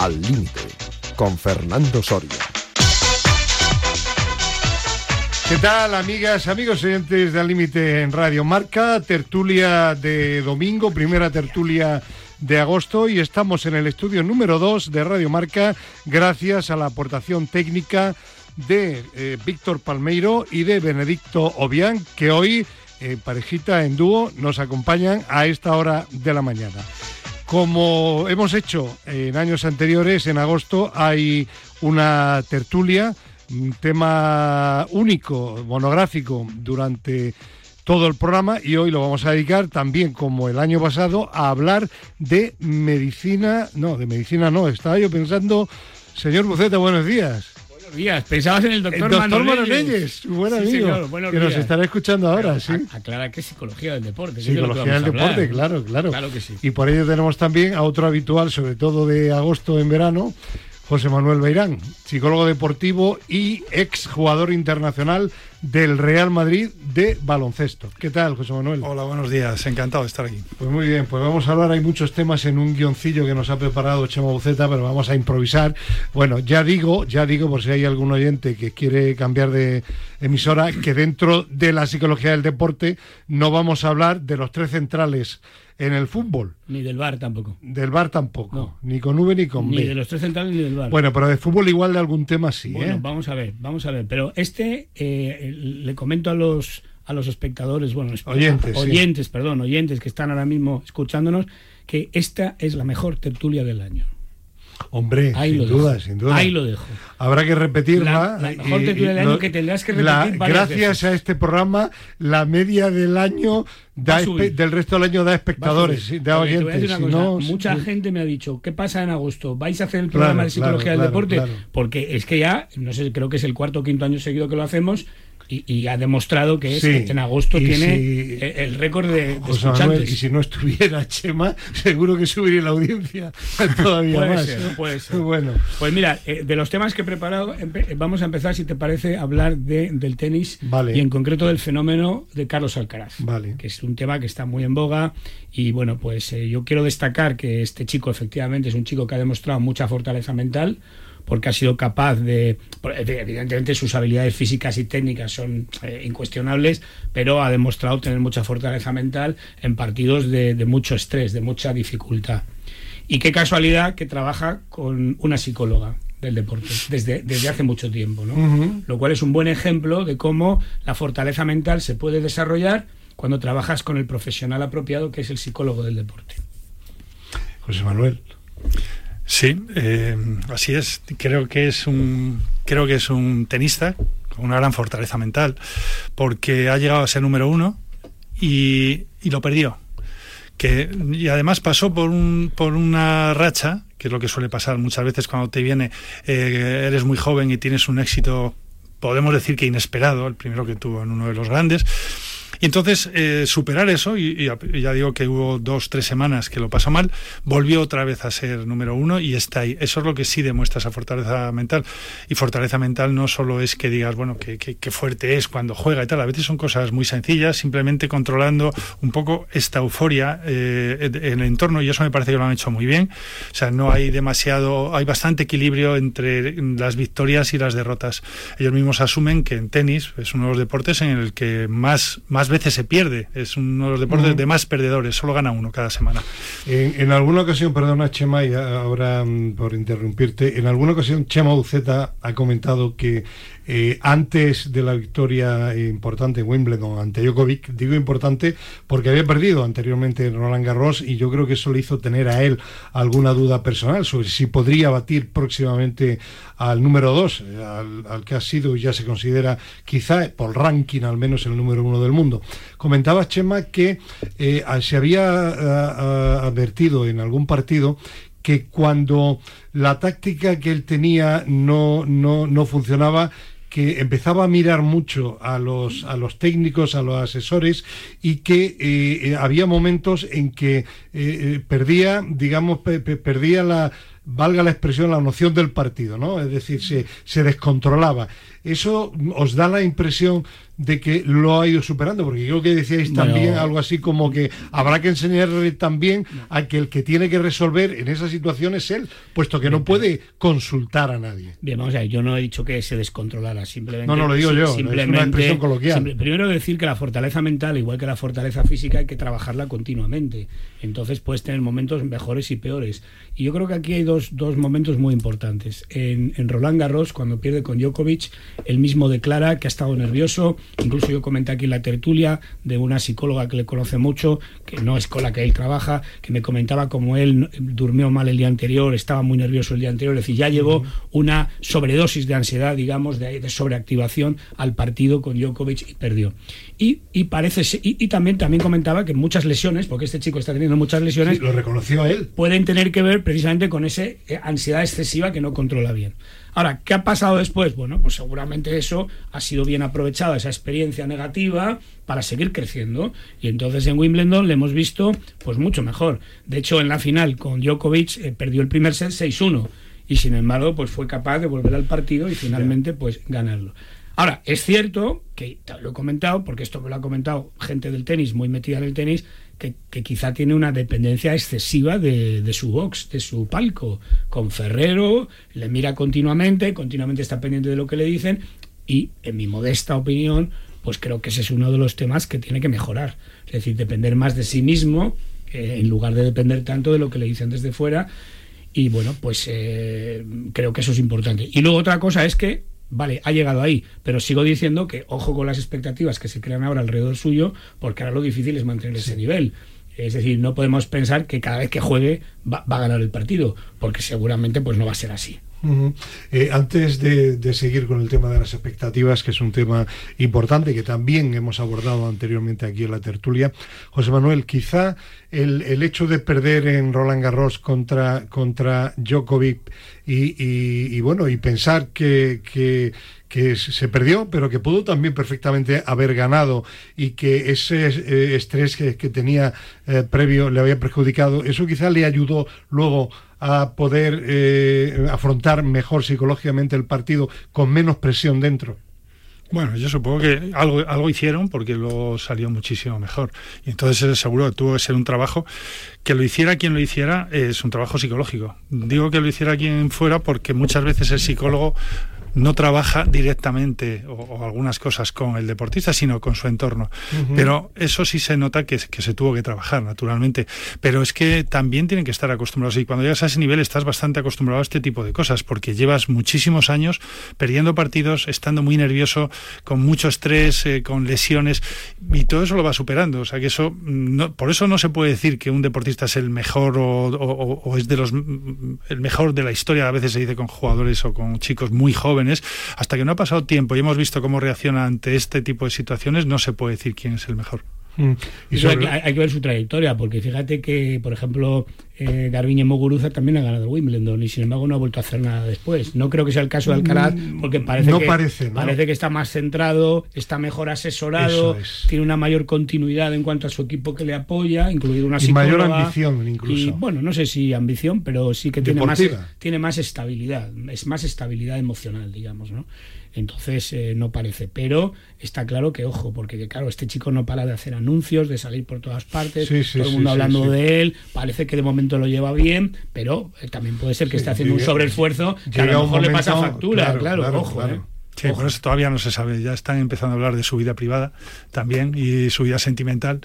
Al Límite, con Fernando Soria. ¿Qué tal, amigas, amigos oyentes de Al Límite en Radio Marca? Tertulia de domingo, primera tertulia de agosto y estamos en el estudio número 2 de Radio Marca gracias a la aportación técnica de eh, Víctor Palmeiro y de Benedicto Obián que hoy, eh, parejita en dúo, nos acompañan a esta hora de la mañana. Como hemos hecho en años anteriores, en agosto hay una tertulia un tema único, monográfico, durante todo el programa y hoy lo vamos a dedicar también, como el año pasado, a hablar de medicina. No, de medicina no, estaba yo pensando, señor Buceta, buenos días. Días, pensabas en el doctor, el doctor Manoleyes, buen amigo, que nos estará escuchando ahora, sí. Aclara que es psicología del deporte. Psicología del deporte, claro, claro. Claro que sí. Y por ello tenemos también a otro habitual, sobre todo de agosto en verano, José Manuel Beirán, psicólogo deportivo y ex jugador internacional del Real Madrid de baloncesto. ¿Qué tal, José Manuel? Hola, buenos días, encantado de estar aquí. Pues muy bien, pues vamos a hablar, hay muchos temas en un guioncillo que nos ha preparado Chema Buceta, pero vamos a improvisar. Bueno, ya digo, ya digo, por si hay algún oyente que quiere cambiar de emisora, que dentro de la psicología del deporte no vamos a hablar de los tres centrales en el fútbol. Ni del bar tampoco. Del bar tampoco. Ni con V ni con B. Ni de los tres centrales ni del bar. Bueno, pero de fútbol igual de algún tema sí. Bueno, ¿eh? vamos a ver, vamos a ver. Pero este, eh, le comento a los a los espectadores, bueno, oyentes, oyentes, perdón, oyentes que están ahora mismo escuchándonos, que esta es la mejor tertulia del año. Hombre, sin duda, sin duda. Ahí lo dejo. Habrá que repetirla. La, mejor tertulia del año que tendrás que repetir Gracias a este programa, la media del año da del resto del año da espectadores, da oyentes. Mucha gente me ha dicho, ¿qué pasa en agosto? ¿Vais a hacer el programa de psicología del deporte? Porque es que ya, no sé, creo que es el cuarto o quinto año seguido que lo hacemos y, ha demostrado que, es, en agosto tiene el récord de, escuchantes. y si no estuviera Chema, seguro que subiría la audiencia todavía puede más. Ser, puede ser. Bueno. Pues mira, eh, de los temas que he preparado, vamos a empezar, si te parece, a hablar de, del tenis y en concreto del fenómeno de Carlos Alcaraz, vale. que es un tema que está muy en boga y bueno, pues eh, yo quiero destacar que este chico efectivamente es un chico que ha demostrado mucha fortaleza mental, porque ha sido capaz de, evidentemente sus habilidades físicas y técnicas son eh, incuestionables, pero ha demostrado tener mucha fortaleza mental en partidos de, mucho estrés, de mucha dificultad. Y qué casualidad que trabaja con una psicóloga del deporte desde, desde hace mucho tiempo, ¿no? Lo cual es un buen ejemplo de cómo la fortaleza mental se puede desarrollar cuando trabajas con el profesional apropiado que es el psicólogo del deporte. José Manuel. Sí, eh, así es. Creo que es un creo que es un tenista con una gran fortaleza mental, porque ha llegado a ser número uno y, lo perdió. Que, y además pasó por, un, por una racha, que es lo que suele pasar muchas veces cuando te viene, eh, eres muy joven y tienes un éxito, podemos decir que inesperado, el primero que tuvo en uno de los grandes, y entonces, eh, superar eso, y, ya digo que hubo dos, tres semanas que lo pasó mal, volvió otra vez a ser número uno y está ahí. Eso es lo que sí demuestra esa fortaleza mental. Y fortaleza mental no solo es que digas, bueno, que, fuerte es cuando juega y tal, a veces son cosas muy sencillas, simplemente controlando un poco esta euforia eh, en el entorno, y eso me parece que lo han hecho muy bien. O sea, no hay demasiado, hay bastante equilibrio entre las victorias y las derrotas. Ellos mismos asumen que en tenis es uno de los deportes en el que más, más veces se pierde. Es uno de los deportes de más perdedores, solo gana uno cada semana. En, alguna ocasión, perdona Chema, y ahora mm, por interrumpirte, en alguna ocasión Chema Uceta ha comentado que eh, antes de la victoria importante en Wimbledon ante Djokovic, digo importante porque había perdido anteriormente Roland Garros y yo creo que eso le hizo tener a él alguna duda personal sobre si podría batir próximamente al número 2, eh, al, que ha sido y ya se considera quizá por ranking al menos el número uno del mundo. Comentaba Chema que eh, se había advertido en algún partido que cuando la táctica que él tenía no, no, no funcionaba, que empezaba a mirar mucho a los, a los técnicos, a los asesores y que eh, eh, había momentos en que eh, perdía, digamos, perdía la, valga la expresión, la noción del partido, ¿no? Es decir, se, se descontrolaba. Eso os da la impresión de que lo ha ido superando, porque creo que decíais también algo así como que habrá que enseñarle también a que el que tiene que resolver en esa situación es él, puesto que no puede consultar a nadie. Bien, vamos a ver, yo no he dicho que se descontrolara, simplemente. No, no lo digo yo, simplemente, es una expresión coloquial. primero decir que la fortaleza mental, igual que la fortaleza física, hay que trabajarla continuamente. Entonces puedes tener momentos mejores y peores. Y yo creo que aquí hay dos, dos momentos muy importantes. En, en Roland Garros, cuando pierde con Djokovic, él mismo declara que ha estado nervioso, Incluso yo comenté aquí en la tertulia de una psicóloga que le conoce mucho, que no es con la que él trabaja, que me comentaba como él durmió mal el día anterior, estaba muy nervioso el día anterior, es decir, ya llevó una sobredosis de ansiedad, digamos, de, sobreactivación al partido con Djokovic y perdió. Y, y parece y, también, también comentaba que muchas lesiones, porque este chico está teniendo muchas lesiones, lo reconoció él. Pueden tener que ver precisamente con esa eh, ansiedad excesiva que no controla bien. Ahora, ¿qué ha pasado después? Bueno, pues seguramente eso ha sido bien aprovechado, esa experiencia negativa, para seguir creciendo. Y entonces en Wimbledon le hemos visto pues mucho mejor. De hecho, en la final con Djokovic eh, perdió el primer set 6-1 y sin embargo pues fue capaz de volver al partido y finalmente pues ganarlo. Ahora, es cierto que lo he comentado, porque esto me lo ha comentado gente del tenis muy metida en el tenis, que, quizá tiene una dependencia excesiva de, su box, de su palco. Con Ferrero le mira continuamente, continuamente está pendiente de lo que le dicen y, en mi modesta opinión, pues creo que ese es uno de los temas que tiene que mejorar. Es decir, depender más de sí mismo eh, en lugar de depender tanto de lo que le dicen desde fuera. Y bueno, pues eh, creo que eso es importante. Y luego otra cosa es que vale, ha llegado ahí, pero sigo diciendo que ojo con las expectativas que se crean ahora alrededor suyo, porque ahora lo difícil es mantener ese nivel. Es decir, no podemos pensar que cada vez que juegue va, va, a ganar el partido, porque seguramente pues no va a ser así. Eh, antes de, seguir con el tema de las expectativas, que es un tema importante que también hemos abordado anteriormente aquí en la tertulia, José Manuel, quizá el, hecho de perder en Roland Garros contra, contra Djokovic y, bueno, y pensar que, que, se perdió, pero que pudo también perfectamente haber ganado y que ese eh, estrés que, tenía eh, previo le había perjudicado, eso quizá le ayudó luego poder eh, afrontar mejor psicológicamente el partido con menos presión dentro? Bueno, yo supongo que algo, algo hicieron porque luego salió muchísimo mejor. Y entonces seguro que tuvo que ser un trabajo que lo hiciera quien lo hiciera, es un trabajo psicológico. Digo que lo hiciera quien fuera porque muchas veces el psicólogo no trabaja directamente o, algunas cosas con el deportista, sino con su entorno. Pero eso sí se nota que, que, se tuvo que trabajar, naturalmente. Pero es que también tienen que estar acostumbrados. Y cuando llegas a ese nivel estás bastante acostumbrado a este tipo de cosas, porque llevas muchísimos años perdiendo partidos, estando muy nervioso, con mucho estrés, eh, con lesiones, y todo eso lo va superando. O sea que eso, no, por eso no se puede decir que un deportista es el mejor o, o es de los el mejor de la historia. A veces se dice con jugadores o con chicos muy jóvenes hasta que no ha pasado tiempo y hemos visto cómo reacciona ante este tipo de situaciones, no se puede decir quién es el mejor. Mm. Y hay, que, ver su trayectoria, porque fíjate que, por ejemplo, eh, Garbiñe Muguruza también ha ganado Wimbledon y sin embargo no ha vuelto a hacer nada después. No creo que sea el caso de Alcaraz, mm, porque parece, que, parece, que está más centrado, está mejor asesorado, tiene una mayor continuidad en cuanto a su equipo que le apoya, incluido una y mayor ambición incluso. Y bueno, no sé si ambición, pero sí que tiene más, tiene más estabilidad, es más estabilidad emocional, digamos, ¿no? Entonces eh, no parece, pero está claro que ojo, porque claro, este chico no para de hacer anuncios, de salir por todas partes, todo el mundo hablando de él, parece que de momento lo lleva bien, pero eh, también puede ser que esté haciendo un sobreesfuerzo que a lo mejor le pasa factura, claro, ojo. Eh. Sí, por eso todavía no se sabe. Ya están empezando a hablar de su vida privada también y su vida sentimental.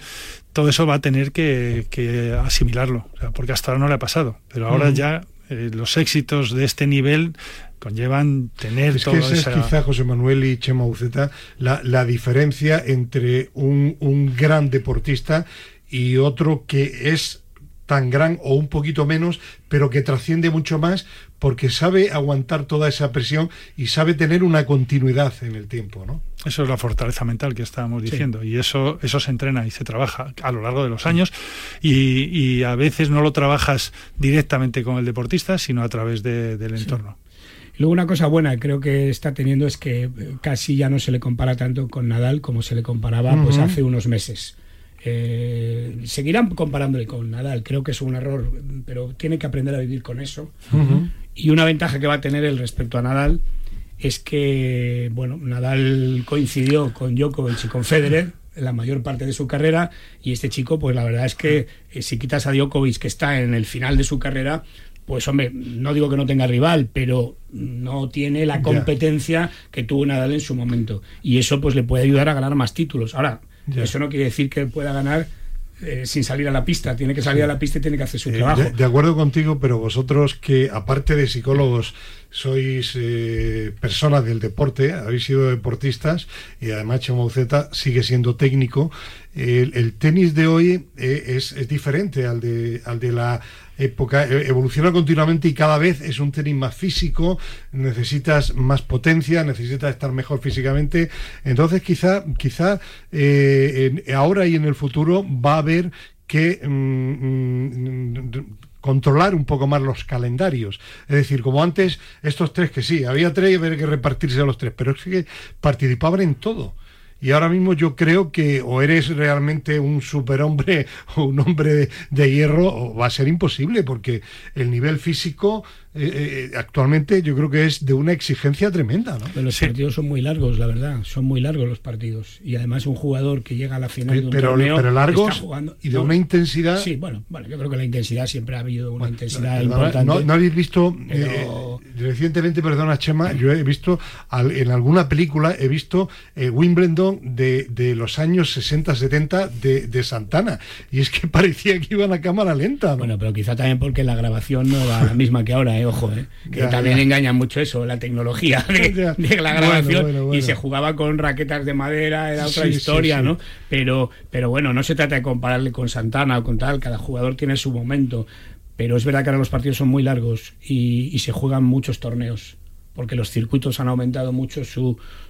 Todo eso va a tener que, asimilarlo, porque hasta ahora no le ha pasado. Pero ahora ya los éxitos de este nivel conllevan tener es que ese es quizá José Manuel y Chema Uceta la, la diferencia entre un, un gran deportista y otro que es tan gran o un poquito menos, pero que trasciende mucho más porque sabe aguantar toda esa presión y sabe tener una continuidad en el tiempo, ¿no? Eso es la fortaleza mental que estábamos diciendo y eso eso se entrena y se trabaja a lo largo de los años y, y a veces no lo trabajas directamente con el deportista, sino a través del entorno. Luego una cosa buena creo que está teniendo es que casi ya no se le compara tanto con Nadal como se le comparaba pues hace unos meses. Eh, seguirán comparándole con Nadal, creo que es un error, pero tiene que aprender a vivir con eso. Y una ventaja que va a tener el respecto a Nadal es que, bueno, Nadal coincidió con Djokovic y con Federer en la mayor parte de su carrera y este chico, pues la verdad es que eh, si quitas a Djokovic que está en el final de su carrera, pues hombre, no digo que no tenga rival, pero no tiene la competencia que tuvo Nadal en su momento. Y eso pues le puede ayudar a ganar más títulos. Ahora, eso no quiere decir que pueda ganar eh, sin salir a la pista, tiene que salir a la pista y tiene que hacer su eh, trabajo. De, acuerdo contigo, pero vosotros que aparte de psicólogos sois eh, personas del deporte, habéis sido deportistas y además Chomauceta sigue siendo técnico. El, tenis de hoy es, es, diferente al de, al de la época, e, evoluciona continuamente y cada vez es un tenis más físico, necesitas más potencia, necesitas estar mejor físicamente. Entonces quizá, quizá eh, ahora y en el futuro va a haber que mm, mm, controlar un poco más los calendarios. Es decir, como antes, estos tres que sí, había tres y había que repartirse a los tres, pero es que participaban en todo. Y ahora mismo yo creo que o eres realmente un superhombre o un hombre de, hierro, o va a ser imposible, porque el nivel físico eh, eh, actualmente yo creo que es de una exigencia tremenda. ¿no? los partidos son muy largos, la verdad, son muy largos los partidos. Y además un jugador que llega a la final de un pero, torneo pero largos y de una intensidad. Sí, bueno, bueno, yo creo que la intensidad siempre ha habido una intensidad importante. No, habéis visto eh, recientemente, perdona Chema, yo he visto en alguna película he visto Wimbledon de, de, los años 60-70 de, de, Santana y es que parecía que iban a cámara lenta. Bueno, pero quizá también porque la grabación no era la misma que ahora. ¿eh? Ojo, ¿eh? que también engaña mucho eso, la tecnología de, la grabación. y se jugaba con raquetas de madera, era otra historia, ¿no? Pero, pero bueno, no se trata de compararle con Santana o con tal, cada jugador tiene su momento, pero es verdad que ahora los partidos son muy largos y se juegan muchos torneos porque los circuitos han aumentado mucho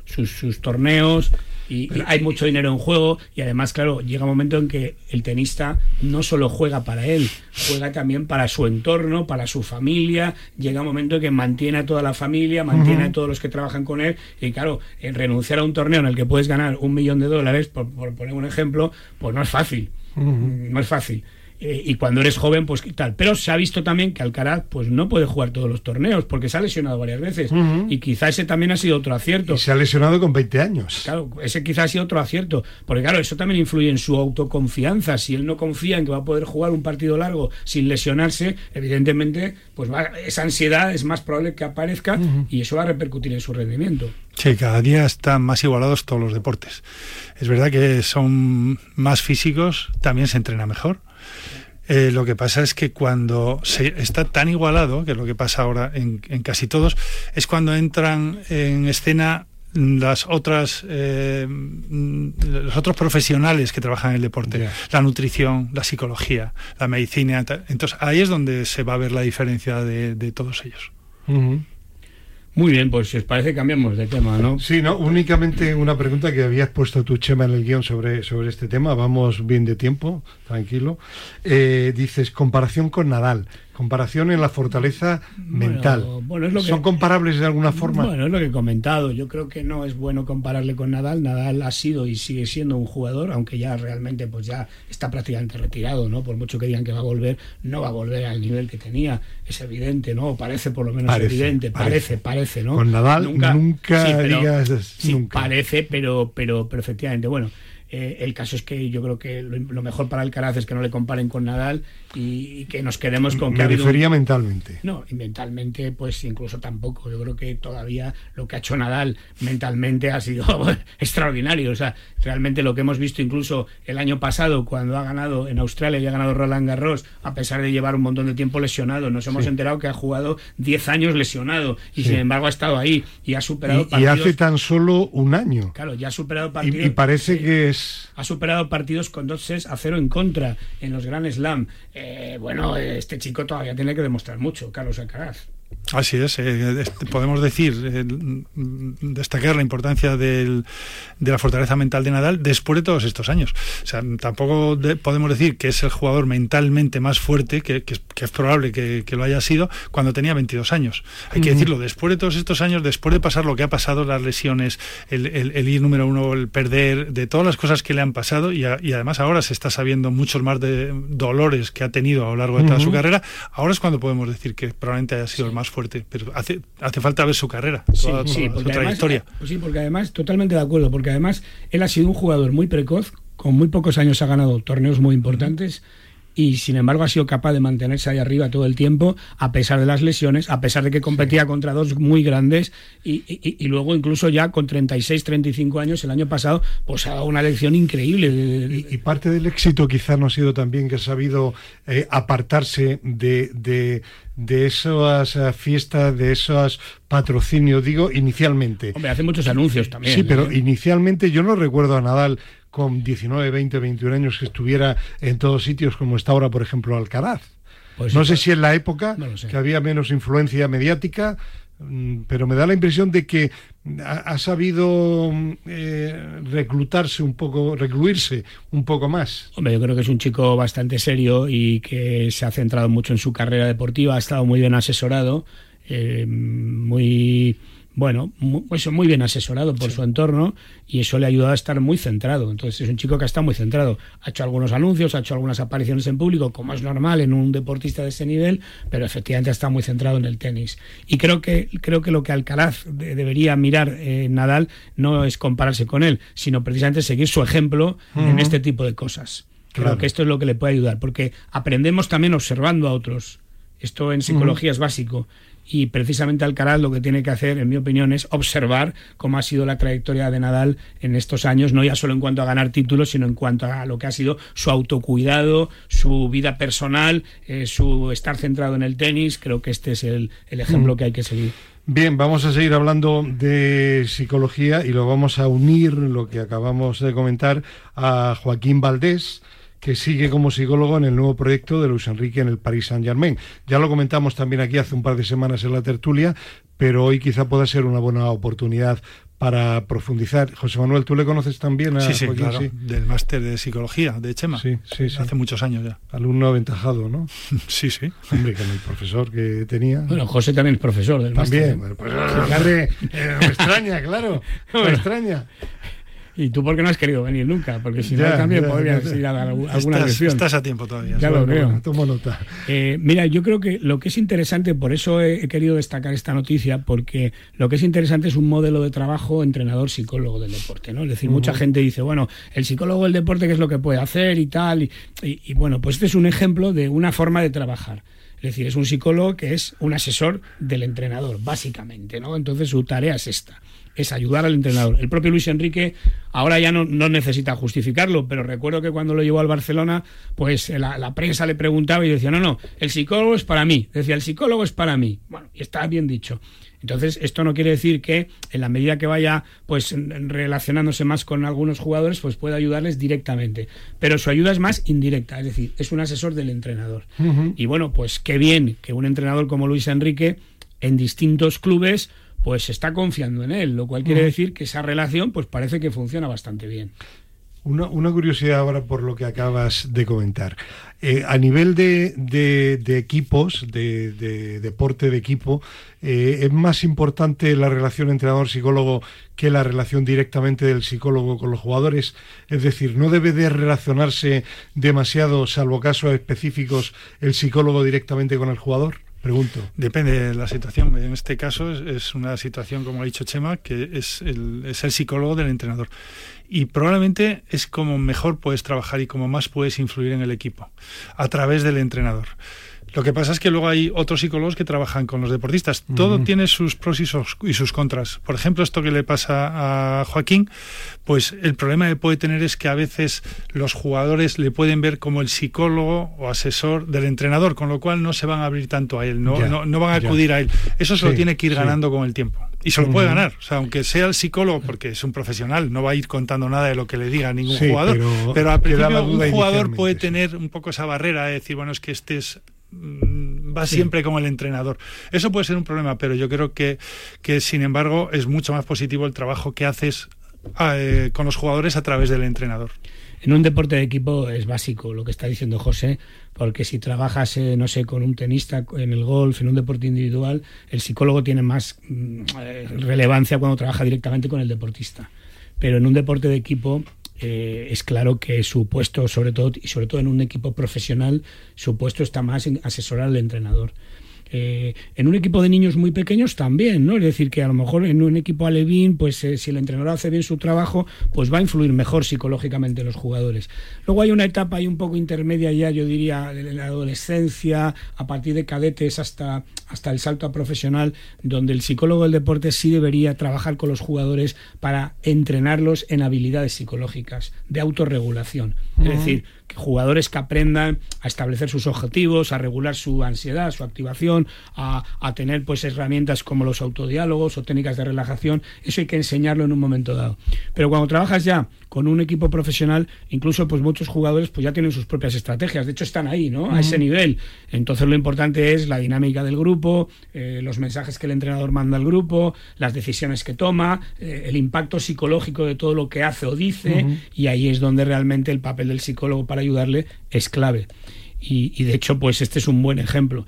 sus, torneos y, hay mucho dinero en juego y además, claro, llega un momento en que el tenista no solo juega para él, juega también para su entorno, para su familia, llega un momento en que mantiene a toda la familia, mantiene a todos los que trabajan con él y claro, en renunciar a un torneo en el que puedes ganar un millón de dólares, por, poner un ejemplo, pues no es fácil, no es fácil. Eh, y cuando eres joven, pues tal. Pero se ha visto también que Alcaraz pues no puede jugar todos los torneos porque se ha lesionado varias veces. Y quizá ese también ha sido otro acierto. Y se ha lesionado con 20 años. Claro, ese quizá ha sido otro acierto. Porque claro, eso también influye en su autoconfianza. Si él no confía en que va a poder jugar un partido largo sin lesionarse, evidentemente, pues esa ansiedad es más probable que aparezca y eso va a repercutir en su rendimiento. Sí, cada día están más igualados todos los deportes. Es verdad que son más físicos, también se entrena mejor eh, lo que pasa es que cuando se está tan igualado, que es lo que pasa ahora en, casi todos, es cuando entran en escena las otras eh, los otros profesionales que trabajan en el deporte. La nutrición la psicología la medicina entonces ahí es donde se va a ver la diferencia de, todos ellos muy bien, pues si os parece cambiamos de tema, ¿no? Sí, no, únicamente una pregunta que habías puesto tu Chema en el guion sobre, sobre este tema, vamos bien de tiempo, tranquilo. Eh, dices, comparación con Nadal comparación en la fortaleza mental. ¿Son comparables de alguna forma? Bueno, es lo que he comentado. Yo creo que no es bueno compararle con Nadal. Nadal ha sido y sigue siendo un jugador, aunque ya realmente pues ya está prácticamente retirado, ¿no? Por mucho que digan que va a volver, no va a volver al nivel que tenía. Es evidente, ¿no? Parece por lo menos evidente. Parece, parece, ¿no? Con Nadal nunca, nunca digas nunca. Parece, pero, pero, pero efectivamente, bueno. Eh, el caso es que yo creo que lo, mejor para Alcaraz es que no le comparen con Nadal y, que nos quedemos con que... Me refería mentalmente. No, y mentalmente pues incluso tampoco. Yo creo que todavía lo que ha hecho Nadal mentalmente ha sido extraordinario. O sea, realmente lo que hemos visto incluso el año pasado cuando ha ganado en Australia y ha ganado Roland Garros, a pesar de llevar un montón de tiempo lesionado, nos hemos enterado que ha jugado 10 años lesionado y sin embargo ha estado ahí y ha superado y, Y hace tan solo un año. Claro, ya ha superado partidos. Y, parece que ha superado partidos con dos sets a cero en contra en los Grand Slam. Eh, bueno, este chico todavía tiene que demostrar mucho, Carlos Alcaraz. Así es, eh, podemos decir, eh, destacar la importancia del, de la fortaleza mental de Nadal después de todos estos años. O sea, tampoco podemos decir que es el jugador mentalmente más fuerte, que, es probable que, lo haya sido, cuando tenía 22 años. Hay que decirlo, después de todos estos años, después de pasar lo que ha pasado, las lesiones, el, el, ir número uno, el perder, de todas las cosas que le han pasado, y, además ahora se está sabiendo muchos más de dolores que ha tenido a lo largo de toda su carrera, ahora es cuando podemos decir que probablemente haya sido el más fuerte, pero hace, hace falta ver su carrera, sí, sí, su trayectoria. Pues sí, porque además, totalmente de acuerdo, porque además él ha sido un jugador muy precoz, con muy pocos años ha ganado torneos muy importantes y sin embargo ha sido capaz de mantenerse ahí arriba todo el tiempo a pesar de las lesiones, a pesar de que competía contra dos muy grandes y, y, luego incluso ya con 36, 35 años el año pasado pues ha dado una lección increíble. Y, parte del éxito quizá no ha sido también que ha sabido eh, apartarse de, de, de esas eh, fiestas, de esos patrocinios, digo, inicialmente. Hombre, hace muchos anuncios también. Sí, pero ¿eh? inicialmente yo no recuerdo a Nadal con 19, 20, 21 años que estuviera en todos sitios como está ahora, por ejemplo, Alcaraz. Pues no sé si en la época que había menos influencia mediática, mm, pero me da la impresión de que ha, sabido eh, reclutarse un poco, recluirse un poco más. Hombre, yo creo que es un chico bastante serio y que se ha centrado mucho en su carrera deportiva, ha estado muy bien asesorado, eh, muy bueno, muy, muy bien asesorado por su entorno y eso le ha ayudado a estar muy centrado. Entonces es un chico que está muy centrado. Ha hecho algunos anuncios, ha hecho algunas apariciones en público, como es normal en un deportista de ese nivel, pero efectivamente está muy centrado en el tenis. Y creo que, creo que lo que Alcaraz debería mirar en Nadal no es compararse con él, sino precisamente seguir su ejemplo en este tipo de cosas. Creo que esto es lo que le puede ayudar, porque aprendemos también observando a otros. Esto en psicología es básico y precisamente Alcaraz lo que tiene que hacer, en mi opinión, es observar cómo ha sido la trayectoria de Nadal en estos años, no ya solo en cuanto a ganar títulos, sino en cuanto a lo que ha sido su autocuidado, su vida personal, eh, su estar centrado en el tenis. Creo que este es el, el ejemplo mm. que hay que seguir. Bien, vamos a seguir hablando de psicología y lo vamos a unir, lo que acabamos de comentar, a Joaquín Valdés que sigue como psicólogo en el nuevo proyecto de Luis Enrique en el Paris Saint Germain. Ya lo comentamos también aquí hace un par de semanas en la tertulia, pero hoy quizá pueda ser una buena oportunidad para profundizar. José Manuel, ¿tú le conoces también a sí, sí, claro, del máster de psicología de Chema. Sí, sí, sí. Hace muchos años ya. Alumno aventajado, ¿no? sí, sí. Hombre, con el profesor que tenía. Bueno, José también es profesor del máster. También, pues, eh, me extraña, claro, me extraña. ¿Y tú por qué no has querido venir nunca? Porque si no, también podrías ir a dar alguna estás, Estás a tiempo todavía. Ya lo creo. Tomo nota. Eh, mira, yo creo que lo que es interesante, por eso he, querido destacar esta noticia, porque lo que es interesante es un modelo de trabajo entrenador-psicólogo del deporte, ¿no? Es decir, mucha gente dice, bueno, el psicólogo del deporte, ¿qué es lo que puede hacer y tal? Y, y bueno, pues este es un ejemplo de una forma de trabajar. Es decir, es un psicólogo que es un asesor del entrenador, básicamente, ¿no? Entonces su tarea es esta es ayudar al entrenador. El propio Luis Enrique ahora ya no, necesita justificarlo, pero recuerdo que cuando lo llevó al Barcelona, pues la, prensa le preguntaba y decía, no, no, el psicólogo es para mí. Decía, el psicólogo es para mí. Bueno, y está bien dicho. Entonces, esto no quiere decir que en la medida que vaya pues relacionándose más con algunos jugadores, pues pueda ayudarles directamente. Pero su ayuda es más indirecta, es decir, es un asesor del entrenador. Y bueno, pues qué bien que un entrenador como Luis Enrique en distintos clubes pues está confiando en él, lo cual quiere decir que esa relación pues parece que funciona bastante bien. Una, curiosidad ahora por lo que acabas de comentar. Eh, a nivel de, de, equipos, de, deporte de equipo, eh, ¿es más importante la relación entrenador-psicólogo que la relación directamente del psicólogo con los jugadores? Es decir, ¿no debe de relacionarse demasiado, salvo casos específicos, el psicólogo directamente con el jugador? Pregunto. Depende de la situación. En este caso es, una situación, como ha dicho Chema, que es es el psicólogo del entrenador. Y probablemente es como mejor puedes trabajar y como más puedes influir en el equipo, a través del entrenador. Lo que pasa es que luego hay otros psicólogos que trabajan con los deportistas. Todo tiene sus pros y sus, contras. Por ejemplo, esto que le pasa a Joaquín, pues el problema que puede tener es que a veces los jugadores le pueden ver como el psicólogo o asesor del entrenador, con lo cual no se van a abrir tanto a él, no, no, van a acudir a él. Eso se lo tiene que ir ganando con el tiempo. Y se lo puede ganar. O sea, aunque sea el psicólogo, porque es un profesional, no va a ir contando nada de lo que le diga ningún jugador. Pero, pero al principio un jugador puede tener un poco esa barrera de decir, bueno, es que este es Mm, va siempre con el entrenador. Eso puede ser un problema, pero yo creo que, que sin embargo es mucho más positivo el trabajo que haces eh, con los jugadores a través del entrenador. En un deporte de equipo es básico lo que está diciendo José, porque si trabajas, eh, no sé, con un tenista en el golf, en un deporte individual, el psicólogo tiene más mm, eh, relevancia cuando trabaja directamente con el deportista. Pero en un deporte de equipo eh, es claro que su puesto, sobre todo, y sobre todo en un equipo profesional, su puesto está más en asesorar al entrenador. Eh, en un equipo de niños muy pequeños también, ¿no? Es decir, que a lo mejor en un equipo alevín, pues eh, si el entrenador hace bien su trabajo, pues va a influir mejor psicológicamente en los jugadores. Luego hay una etapa ahí un poco intermedia ya, yo diría, de la adolescencia, a partir de cadetes hasta, hasta el salto a profesional, donde el psicólogo del deporte sí debería trabajar con los jugadores para entrenarlos en habilidades psicológicas, de autorregulación. Es decir, jugadores que aprendan a establecer sus objetivos, a regular su ansiedad, su activación, a, tener pues herramientas como los autodiálogos o técnicas de relajación, eso hay que enseñarlo en un momento dado. Pero cuando trabajas ya con un equipo profesional, incluso pues muchos jugadores pues ya tienen sus propias estrategias, de hecho están ahí, ¿no? A ese nivel. Entonces lo importante es la dinámica del grupo, eh, los mensajes que el entrenador manda al grupo, las decisiones que toma, eh, el impacto psicológico de todo lo que hace o dice, y ahí es donde realmente el papel del psicólogo para ayudarle es clave. Y, y, de hecho, pues este es un buen ejemplo.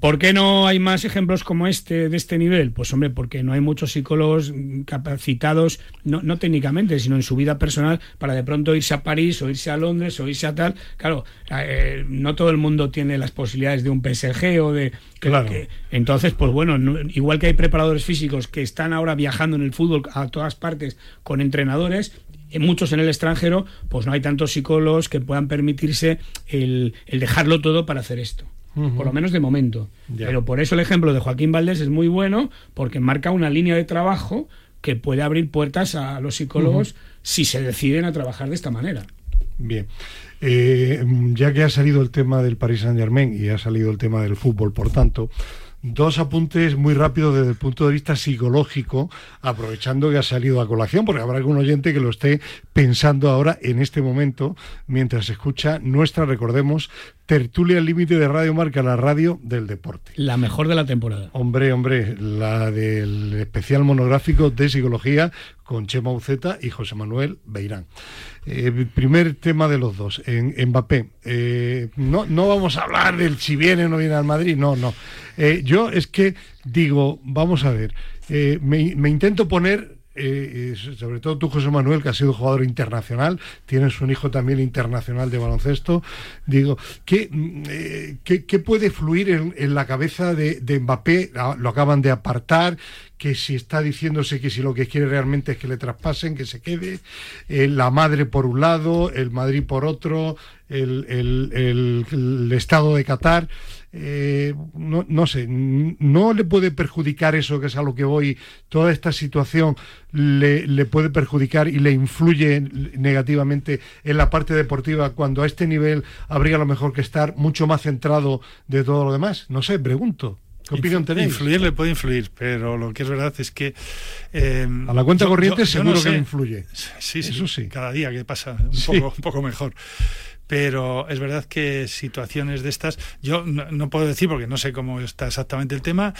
¿Por qué no hay más ejemplos como este de este nivel? Pues hombre, porque no hay muchos psicólogos capacitados, no, no técnicamente, sino en su vida personal, para de pronto irse a París o irse a Londres o irse a tal. Claro, eh, no todo el mundo tiene las posibilidades de un PSG o de... Claro. entonces, pues bueno, igual que hay preparadores físicos que están ahora viajando en el fútbol a todas partes con entrenadores, muchos en el extranjero, pues no hay tantos psicólogos que puedan permitirse el, el dejarlo todo para hacer esto. Por lo menos de momento. Pero por eso el ejemplo de Joaquín Valdés es muy bueno, porque marca una línea de trabajo que puede abrir puertas a los psicólogos si se deciden a trabajar de esta manera. Bien. Eh, ya que ha salido el tema del Paris Saint Germain y ha salido el tema del fútbol, por tanto, Dos apuntes muy rápidos desde el punto de vista psicológico, aprovechando que ha salido a colación, porque habrá algún oyente que lo esté pensando ahora en este momento, mientras escucha nuestra, recordemos, tertulia al límite de Radio Marca, la radio del deporte. La mejor de la temporada. Hombre, hombre, la del especial monográfico de psicología con Chema Uceta y José Manuel Beirán. Eh, primer tema de los dos, en, Mbappé. Eh, no, no vamos a hablar del si viene o no viene al Madrid, no, no. Eh, yo es que digo, vamos a ver, me, me intento poner eh, sobre todo tú, José Manuel, que has sido jugador internacional, tienes un hijo también internacional de baloncesto, digo, ¿qué, mm, eh, qué, puede fluir en, la cabeza de, Mbappé? Ah, lo acaban de apartar, que si está diciéndose que si lo que quiere realmente es que le traspasen, que se quede, eh, la madre por un lado, el Madrid por otro, el, el Estado de Qatar. Eh, no, no, sé, no le puede perjudicar eso, que es a lo que voy, toda esta situación le, le, puede perjudicar y le influye negativamente en la parte deportiva cuando a este nivel habría lo mejor que estar mucho más centrado de todo lo demás. No sé, pregunto. ¿Qué opinión tenéis? Influir le puede influir, pero lo que es verdad es que... Eh, a la cuenta corriente seguro que le influye. Sí, sí, Eso sí. Cada día que pasa un, poco, un poco mejor pero es verdad que situaciones de estas, yo no, puedo decir porque no sé cómo está exactamente el tema,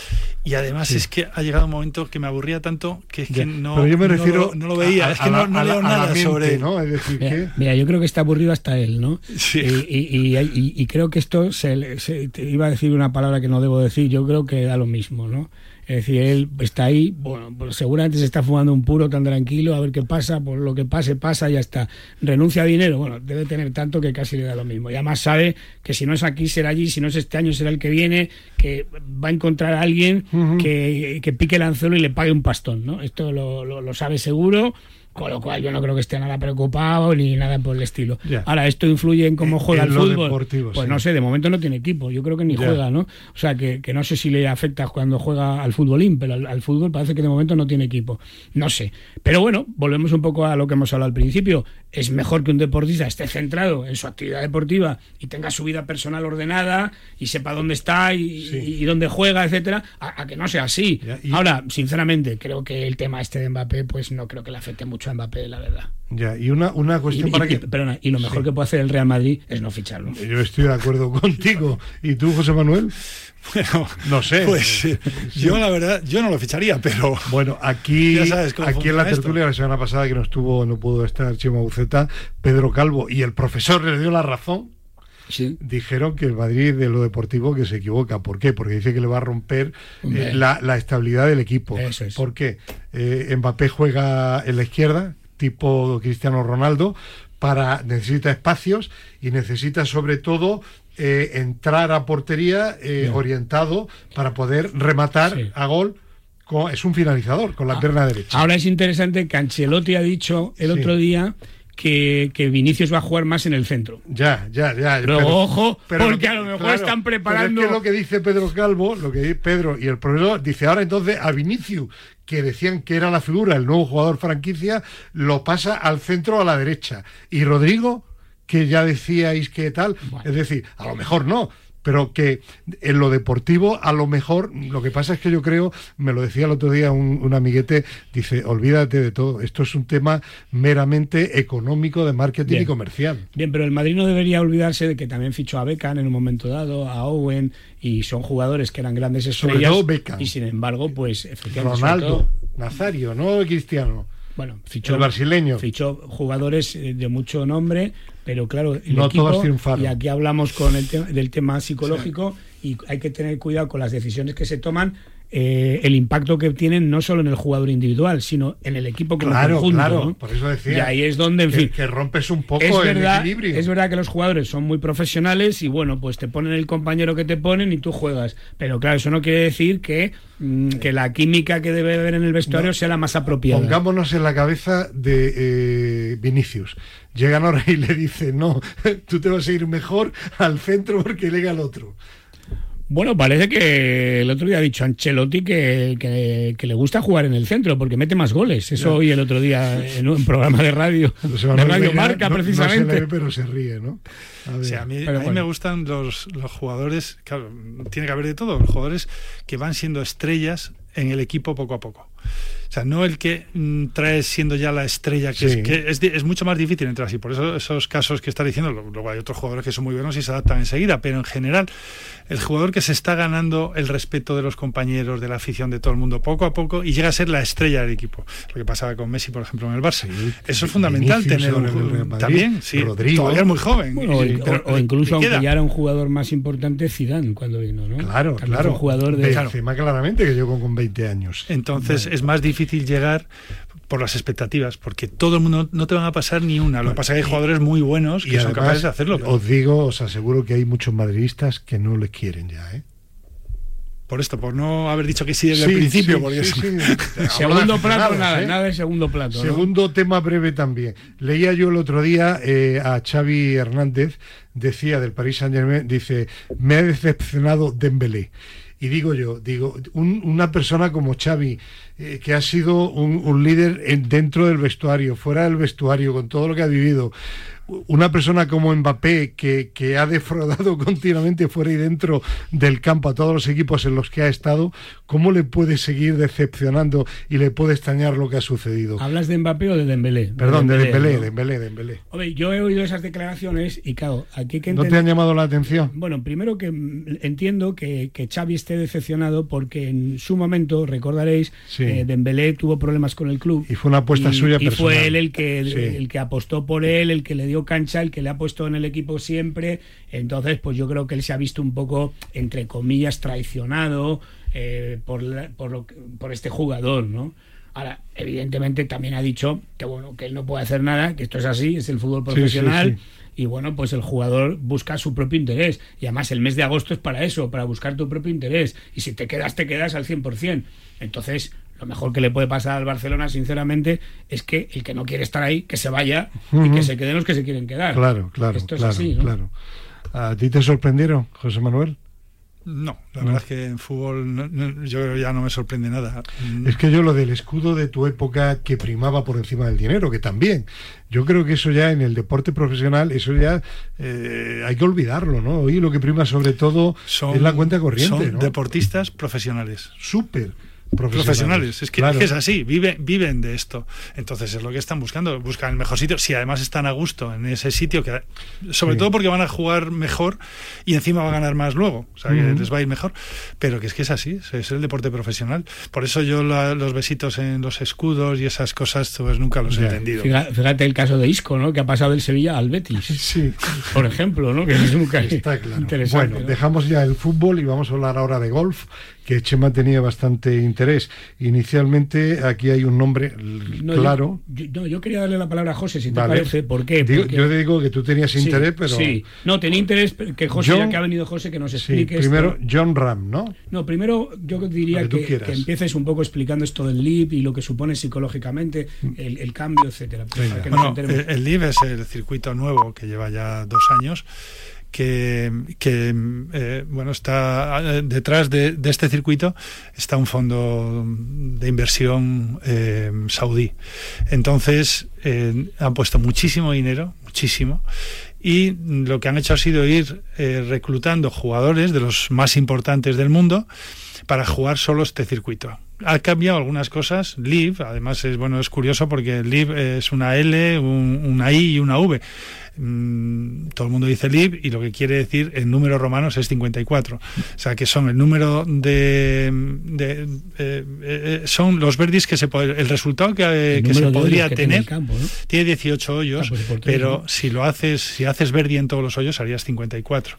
y además es que ha llegado un momento que me aburría tanto que es que no, yo me refiero no, lo, veía, es que no, leo nada sobre. ¿no? Es decir, mira, mira, yo creo que está aburrido hasta él, ¿no? Sí. Y, y, creo que esto, se, se, iba a decir una palabra que no debo decir, yo creo que da lo mismo, ¿no? Es decir, él está ahí, bueno, pues seguramente se está fumando un puro tan tranquilo, a ver qué pasa, por lo que pase, pasa, ya está. Renuncia a dinero, bueno, debe tener tanto que casi le da lo mismo. Y además sabe que si no es aquí, será allí, si no es este año, será el que viene, que va a encontrar a alguien que, que, pique el anzuelo y le pague un pastón, ¿no? Esto lo, lo sabe seguro con lo cual yo no creo que esté nada preocupado ni nada por el estilo. Ahora, ¿esto influye en cómo juega el fútbol? Pues no sé, de momento no tiene equipo, yo creo que ni juega, ¿no? O sea, que, no sé si le afecta cuando juega al futbolín, pero al, fútbol parece que de momento no tiene equipo. No sé. Pero bueno, volvemos un poco a lo que hemos hablado al principio. Es mejor que un deportista esté centrado en su actividad deportiva y tenga su vida personal ordenada y sepa dónde está y, dónde juega, etcétera, a, que no sea así. Ahora, sinceramente, creo que el tema este de Mbappé, pues no creo que le afecte mucho mucho a Mbappé, la verdad. Ya, y una, una cuestión y, para y- que... perdona, y lo mejor que puede hacer el Real Madrid es no ficharlo. Yo estoy de acuerdo contigo. ¿Y tú, José Manuel? Bueno, No sé. Pues eh, yo la verdad, yo no lo ficharía, pero Bueno, aquí, Ya sabes cómo aquí en la esto. tertulia la semana pasada que no estuvo, no pudo estar Chema Buceta, Pedro Calvo y el profesor le dio la razón. Sí. Dijeron que el Madrid de lo deportivo que se equivoca. ¿Por qué? Porque dice que le va a romper eh, la, la estabilidad del equipo. Eso es. ¿Por qué? Eh, Mbappé juega en la izquierda, tipo Cristiano Ronaldo, para necesita espacios y necesita sobre todo eh, entrar a portería orientado para poder rematar Sí. a gol. con- es un finalizador con la pierna derecha. Ahora es interesante que Ancelotti ha dicho el Sí. otro día que, que Vinicius va a jugar más en el centro. Ya, ya, ya. Pero ojo, porque que- a lo mejor están pero preparando- es que lo que dice Pedro Calvo, lo que dice Pedro y el profesor, dice ahora entonces a Vinicius, que decían que era la figura, el nuevo jugador franquicia, lo pasa al centro a la derecha. Y Rodrigo, que ya decíais que tal, Bueno. es decir, a lo mejor no. Pero que en lo deportivo, a lo mejor, lo que pasa es que yo creo, me lo decía el otro día un, un amiguete, dice, olvídate de todo, esto es un tema meramente económico de marketing Bien. y comercial. Bien, pero el Madrid no debería olvidarse de que también fichó a Beckham en un momento dado, a Owen, y son jugadores que eran grandes Sobre estrellas. todo Beckham. Y sin embargo, pues efectivamente. Ronaldo, todo, Nazario, no Cristiano. Bueno, fichó, El brasileño. fichó jugadores eh, de mucho nombre, pero claro, el No equipo, todos triunfaron. y aquí hablamos con el te- del tema psicológico y hay que tener cuidado con las decisiones que se toman, eh, el impacto que tienen no solo en el jugador individual, sino en el equipo como Claro, conjunto. claro, ¿no? por eso decía. Y ahí es donde, en que, fin, que rompes un poco es el verdad, equilibrio. es verdad que los jugadores son muy profesionales y bueno, pues te ponen el compañero que te ponen y tú juegas. Pero claro, eso no quiere decir que, mm, que la química que debe haber en el vestuario sea la más apropiada. Pongámonos en la cabeza de eh, Vinicius. Llegan ahora y le dicen, no, tú te vas a ir mejor al centro porque llega el otro. Bueno, parece que el otro día ha dicho Ancelotti que, que, que le gusta jugar en el centro porque mete más goles. Eso hoy el otro día en un programa de radio, de Manuel Radio Marca, no- no se precisamente. le ve, pero se ríe, ¿no? A ver. Sí, a mí, Pero a mí bueno. me gustan los, los jugadores, claro, tiene que haber de todo, los jugadores que van siendo estrellas en el equipo poco a poco. O sea, no el que mm, trae siendo ya la estrella, que, Sí. es, que es, di- es mucho más difícil entrar así. Por eso esos casos que está diciendo, luego hay otros jugadores que son muy buenos y se adaptan enseguida, pero en general, el jugador que se está ganando el respeto de los compañeros, de la afición, de todo el mundo, poco a poco, y llega a ser la estrella del equipo. Lo que pasaba con Messi, por ejemplo, en el Barça. Sí, eso es fundamental tener un también, sí. Rodrigo. Todavía es muy joven. Bueno, o, pero incluso queda. aunque ya era un jugador más importante, Zidane cuando vino, ¿no? Claro, También claro. un jugador de... Benzema claramente que llegó con 20 años. Entonces es más difícil llegar por las expectativas, porque todo el mundo no te van a pasar ni una. Lo que pasa es que hay jugadores muy buenos que Y son además, capaces de hacerlo. os digo, os aseguro que hay muchos madridistas que no le quieren ya, ¿eh? Por esto, por no haber dicho que sí desde Sí, el principio, sí, porque sí, es- sí. Segundo plato, nada, ¿eh? nada de segundo plato. ¿no? Segundo tema breve también. Leía yo el otro día eh, a Xavi Hernández, decía del Paris Saint Germain, dice, me ha decepcionado Dembélé. Y digo yo, digo, un- una persona como Xavi, eh, que ha sido un, líder en- dentro del vestuario, fuera del vestuario, con todo lo que ha vivido, una persona como Mbappé, que, que ha defraudado continuamente fuera y dentro del campo a todos los equipos en los que ha estado, ¿cómo le puede seguir decepcionando y le puede extrañar lo que ha sucedido? ¿Hablas de Mbappé o de Dembélé? Perdón, de Dembélé, ¿no? Dembélé, Dembélé. Hombre, yo he oído esas declaraciones y claro, aquí hay que ¿No te han llamado la atención? Bueno, primero que entiendo que, que Xavi esté decepcionado porque en su momento, recordaréis, Sí. eh, Dembélé tuvo problemas con el club. Y fue una apuesta y, suya y personal. fue él el que, Sí. el que apostó por él, el que le dio cancha, el que le ha puesto en el equipo siempre. Entonces, pues yo creo que él se ha visto un poco, entre comillas, traicionado eh, por, la- por, lo por este jugador, ¿no? Ahora, evidentemente también ha dicho que bueno, que él no puede hacer nada, que esto es así, es el fútbol Sí, sí, profesional. sí. Y bueno, pues el jugador busca su propio interés. Y además el mes de agosto es para eso, para buscar tu propio interés. Y si te quedas, te quedas al 100%. Entonces, lo mejor que le puede pasar al Barcelona, sinceramente, es que el que no quiere estar ahí, que se vaya y que se queden los que se quieren quedar. Claro, claro, Esto es claro, así, ¿no? claro. ¿A ti te sorprendieron, José Manuel? No, la No. verdad es que en fútbol no- no- yo creo que ya no me sorprende nada. Mm, Es que yo lo del escudo de tu época que primaba por encima del dinero, que también. Yo creo que eso ya en el deporte profesional, eso ya eh, hay que olvidarlo, ¿no? Hoy lo que prima sobre todo son, es la cuenta corriente, son ¿no? deportistas profesionales. Súper, profesionales. Es que, es así, viven, viven de esto. Entonces es lo que están buscando, buscan el mejor sitio. Si además están a gusto en ese sitio, que sobre todo porque van a jugar mejor y encima va a ganar más luego, o sea, que les va a ir mejor. Pero que es que es así, es el deporte profesional. Por eso yo los besitos en los escudos y esas cosas, pues nunca los he entendido. Fíjate el caso de Isco, ¿no? Que ha pasado del Sevilla al Betis. Sí. Por ejemplo, ¿no? Que es nunca Está claro. Bueno, dejamos ya el fútbol y vamos a hablar ahora de golf que Chema tenía bastante interés. Inicialmente aquí hay un nombre claro. Yo, no, yo quería darle la palabra a José, si te parece. ¿Por qué? Yo digo que tú tenías interés, pero... Sí, no, tenía interés que José, ya que ha venido José, que nos explique Primero, John Ram, ¿no? No, primero yo diría que, que, empieces un poco explicando esto del LIB y lo que supone psicológicamente, mm. el, cambio, etcétera. bueno, el, el LIB es el circuito nuevo que lleva ya dos años que, eh, bueno está eh, detrás de, este circuito está un fondo de inversión eh, saudí. Entonces han puesto muchísimo dinero muchísimo y lo que han hecho ha sido ir reclutando jugadores de los más importantes del mundo para jugar solo este circuito ha cambiado algunas cosas. Live, además es bueno, es curioso porque Live es una L, una I y una V. Mm, todo el mundo dice Liv y lo que quiere decir en números romanos es 54. O sea, que son el número de... Eh, eh, son los verdis que se puede, el resultado que, se podría tener tiene 18 hoyos, ah, pues pero si lo haces, si haces verdi en todos los hoyos harías 54.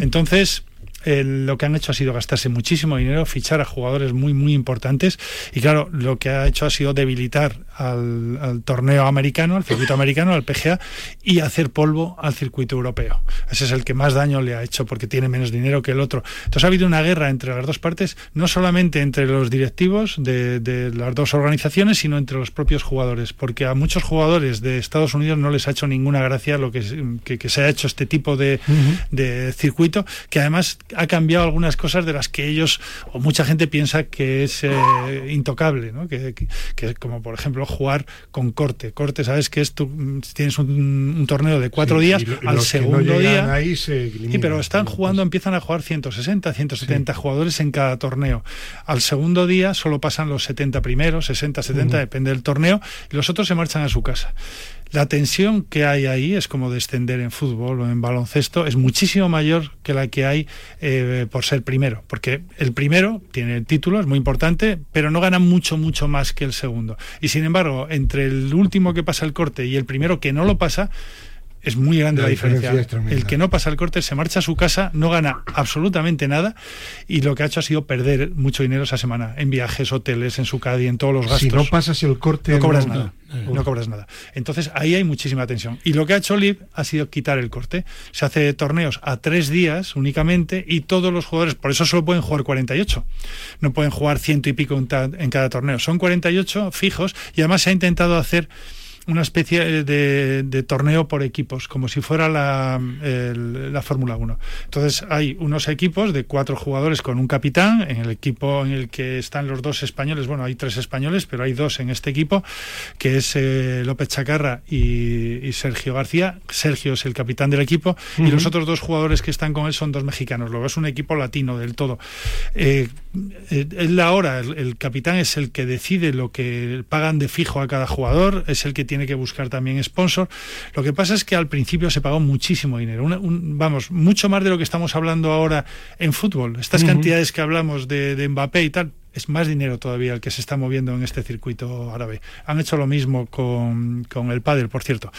Entonces lo que han hecho ha sido gastarse muchísimo dinero, fichar a jugadores muy, muy importantes. Y claro, lo que ha hecho ha sido debilitar al, torneo americano, al circuito americano, al PGA y hacer polvo al circuito europeo. Ese es el que más daño le ha hecho porque tiene menos dinero que el otro. Entonces ha habido una guerra entre las dos partes, no solamente entre los directivos de, las dos organizaciones, sino entre los propios jugadores, porque a muchos jugadores de Estados Unidos no les ha hecho ninguna gracia lo que, se ha hecho este tipo de, de circuito, que además ha cambiado algunas cosas de las que ellos o mucha gente piensa que es eh, intocable, ¿no? que, como por ejemplo jugar con corte. Corte, sabes que es tienes un, torneo de cuatro días, al segundo día. Ahí se sí, pero están jugando, empiezan a jugar 160, 170 jugadores en cada torneo. Al segundo día solo pasan los 70 primeros, 60, 70, depende del torneo, y los otros se marchan a su casa. La tensión que hay ahí es como descender en fútbol o en baloncesto, es muchísimo mayor que la que hay eh, por ser primero, porque el primero tiene el título, es muy importante, pero no gana mucho, mucho más que el segundo. Y sin embargo, entre el último que pasa el corte y el primero que no lo pasa, es muy grande la, diferencia. el que no pasa el corte se marcha a su casa, no gana absolutamente nada y lo que ha hecho ha sido perder mucho dinero esa semana en viajes, hoteles, en su y en todos los gastos. Si no pasas el corte, no cobras nada. No cobras nada. Entonces ahí hay muchísima tensión. Y lo que ha hecho Liv ha sido quitar el corte. Se hace torneos a tres días únicamente y todos los jugadores, por eso solo pueden jugar 48. No pueden jugar ciento y pico en cada torneo. Son 48 fijos y además se ha intentado hacer una especie de, torneo por equipos, como si fuera la, la Fórmula 1. Entonces hay unos equipos de cuatro jugadores con un capitán, en el equipo en el que están los dos españoles, bueno, hay tres españoles, pero hay dos en este equipo, que es eh, López Chacarra y, Sergio García. Sergio es el capitán del equipo y los otros dos jugadores que están con él son dos mexicanos. Luego es un equipo latino del todo. Eh, eh la hora, el, el capitán es el que decide lo que pagan de fijo a cada jugador, es el que tiene tiene que buscar también sponsor. Lo que pasa es que al principio se pagó muchísimo dinero, vamos, mucho más de lo que estamos hablando ahora en fútbol. Estas cantidades que hablamos de, de Mbappé y tal, es más dinero todavía el que se está moviendo en este circuito árabe. Han hecho lo mismo con, con el pádel, por cierto.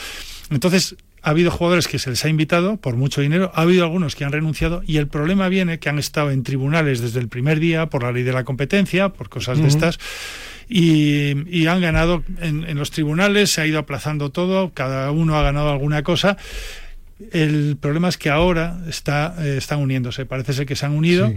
Entonces, ha habido jugadores que se les ha invitado por mucho dinero, ha habido algunos que han renunciado y el problema viene que han estado en tribunales desde el primer día por la ley de la competencia, por cosas de estas y, han ganado en, los tribunales, se ha ido aplazando todo, cada uno ha ganado alguna cosa. El problema es que ahora está, eh, están uniéndose, parece ser que se han unido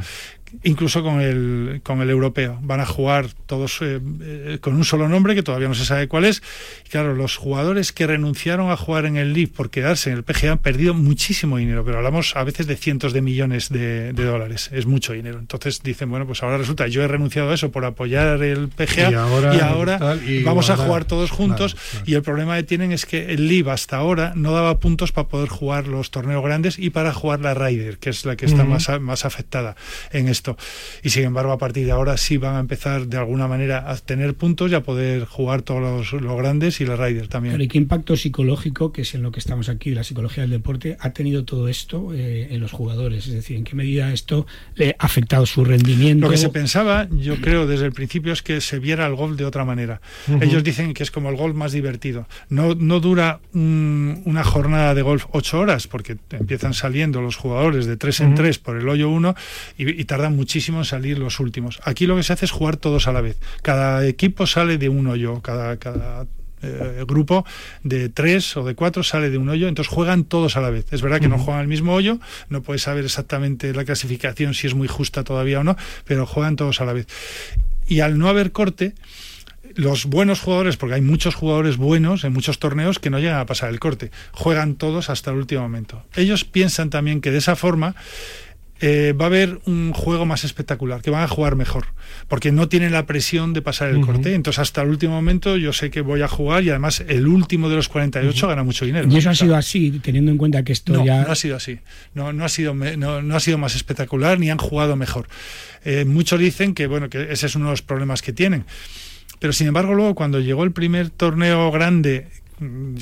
incluso con el, con el europeo. Van a jugar todos eh, eh, con un solo nombre, que todavía no se sabe cuál es. Y claro, los jugadores que renunciaron a jugar en el League por quedarse en el PGA han perdido muchísimo dinero, pero hablamos a veces de cientos de millones de, dólares. Es mucho dinero. Entonces dicen, bueno, pues ahora resulta, yo he renunciado a eso por apoyar el PGA y ahora, vamos a jugar todos juntos. Y el problema que tienen es que el League hasta ahora no daba puntos para poder jugar los torneos grandes y para jugar la Ryder, que es la que está más, más afectada en ese esto. Y sin embargo, a partir de ahora sí van a empezar de alguna manera a tener puntos y a poder jugar todos los, grandes y los riders también. ¿Y qué impacto psicológico, que es en lo que estamos aquí, la psicología del deporte, ha tenido todo esto eh, en los jugadores? Es decir, ¿en qué medida esto le ha afectado su rendimiento? Lo que se pensaba, yo creo, desde el principio es que se viera el golf de otra manera. Ellos dicen que es como el golf más divertido. No, no dura una jornada de golf ocho horas, porque empiezan saliendo los jugadores de tres en tres por el hoyo uno y, tardan muchísimo en salir los últimos. Aquí lo que se hace es jugar todos a la vez. Cada equipo sale de un hoyo, cada, cada eh, grupo de tres o de cuatro sale de un hoyo, entonces juegan todos a la vez. Es verdad que no juegan al mismo hoyo, no puedes saber exactamente la clasificación si es muy justa todavía o no, pero juegan todos a la vez. Y al no haber corte, los buenos jugadores, porque hay muchos jugadores buenos en muchos torneos que no llegan a pasar el corte, juegan todos hasta el último momento. Ellos piensan también que de esa forma eh, va a haber un juego más espectacular, que van a jugar mejor, porque no tienen la presión de pasar el corte. Entonces, hasta el último momento, yo sé que voy a jugar y además el último de los 48 gana mucho dinero. ¿Y eso ha sido así, teniendo en cuenta que esto ya.? No ha sido así. No, no, ha sido, no, no ha sido más espectacular ni han jugado mejor. Eh, muchos dicen que, bueno, que ese es uno de los problemas que tienen. Pero sin embargo, luego cuando llegó el primer torneo grande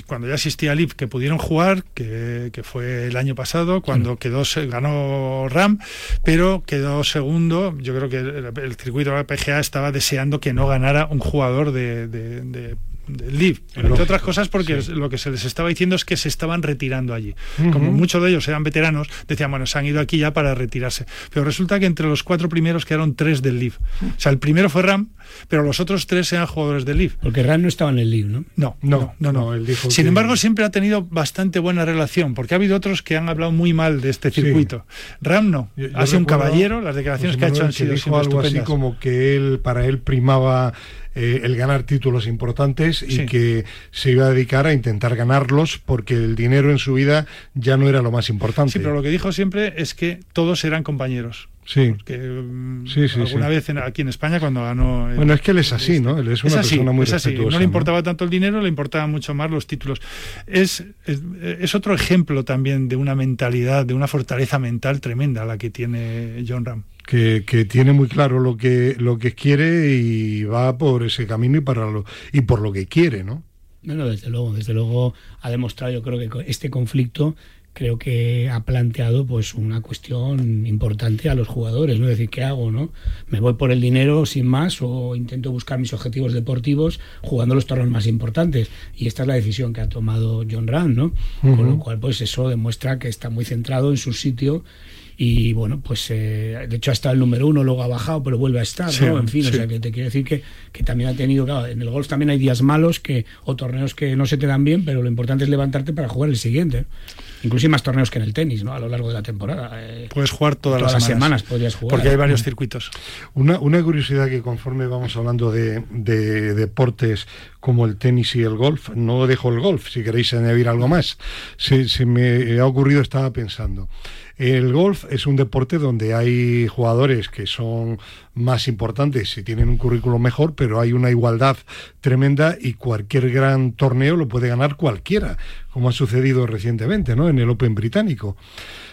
cuando ya existía LIV que pudieron jugar, que, fue el año pasado, cuando quedó ganó Ram, pero quedó segundo. Yo creo que el, circuito de la PGA estaba deseando que no ganara un jugador de, de, Live, entre otras cosas porque lo que se les estaba diciendo es que se estaban retirando allí. Como muchos de ellos eran veteranos, decían, bueno, se han ido aquí ya para retirarse. Pero resulta que entre los cuatro primeros quedaron tres del Live. O sea, el primero fue Ram, pero los otros tres eran jugadores del Live. Porque Ram no estaba en el Live, ¿no? No, no, no. no, Sin embargo, siempre ha tenido bastante buena relación, porque ha habido otros que han hablado muy mal de este circuito. Ram no, ha sido un caballero, las declaraciones que ha hecho han sido dijo algo así como que él, para él primaba eh, el ganar títulos importantes y que se iba a dedicar a intentar ganarlos porque el dinero en su vida ya no era lo más importante. Sí, pero lo que dijo siempre es que todos eran compañeros. Sí. Porque mm, sí, sí, alguna vez aquí en España cuando ganó. bueno, es que él es así, ¿no? Él es una persona muy es No le importaba tanto el dinero, le importaba mucho más los títulos. Es, es, otro ejemplo también de una mentalidad, de una fortaleza mental tremenda la que tiene John Ram que, tiene muy claro lo que, lo que quiere y va por ese camino y, para lo, y por lo que quiere, ¿no? No, no, desde luego, desde luego ha demostrado, yo creo que este conflicto creo que ha planteado pues una cuestión importante a los jugadores, ¿no? Es decir, ¿qué hago, no? ¿Me voy por el dinero sin más o intento buscar mis objetivos deportivos jugando los torneos más importantes? Y esta es la decisión que ha tomado John Rand, ¿no? Con lo cual, pues eso demuestra que está muy centrado en su sitio y bueno, pues eh, de hecho ha estado el número uno, luego ha bajado, pero vuelve a estar, ¿no? En fin, o sea que te quiero decir que, que también ha tenido, claro, en el golf también hay días malos que o torneos que no se te dan bien, pero lo importante es levantarte para jugar el siguiente. Incluso hay más torneos que en el tenis, ¿no? A lo largo de la temporada. Eh, Puedes jugar todas, las, semanas. podrías jugar. Porque hay varios circuitos. Una, una curiosidad que conforme vamos hablando de, de deportes como el tenis y el golf, no dejo el golf, si queréis añadir algo más. Se, se me ha ocurrido, estaba pensando. El golf es un deporte donde hay jugadores que son más importantes y tienen un currículo mejor, pero hay una igualdad tremenda y cualquier gran torneo lo puede ganar cualquiera, como ha sucedido recientemente ¿no? en el Open británico.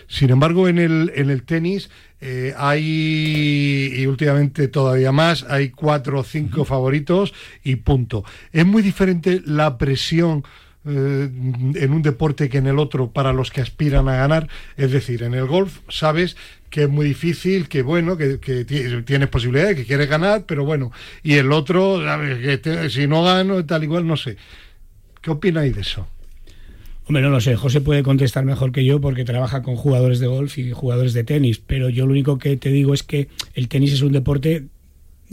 Sin embargo, en el, en el tenis eh, hay, y últimamente todavía más, hay cuatro o cinco favoritos y punto. Es muy diferente la presión eh, en un deporte que en el otro para los que aspiran a ganar. Es decir, en el golf sabes que es muy difícil, que bueno, que, tienes posibilidades, que quieres ganar, pero bueno, y el otro, que si no gano, tal igual, no sé. ¿Qué opináis de eso? Hombre, no lo sé. José puede contestar mejor que yo porque trabaja con jugadores de golf y jugadores de tenis. Pero yo lo único que te digo es que el tenis es un deporte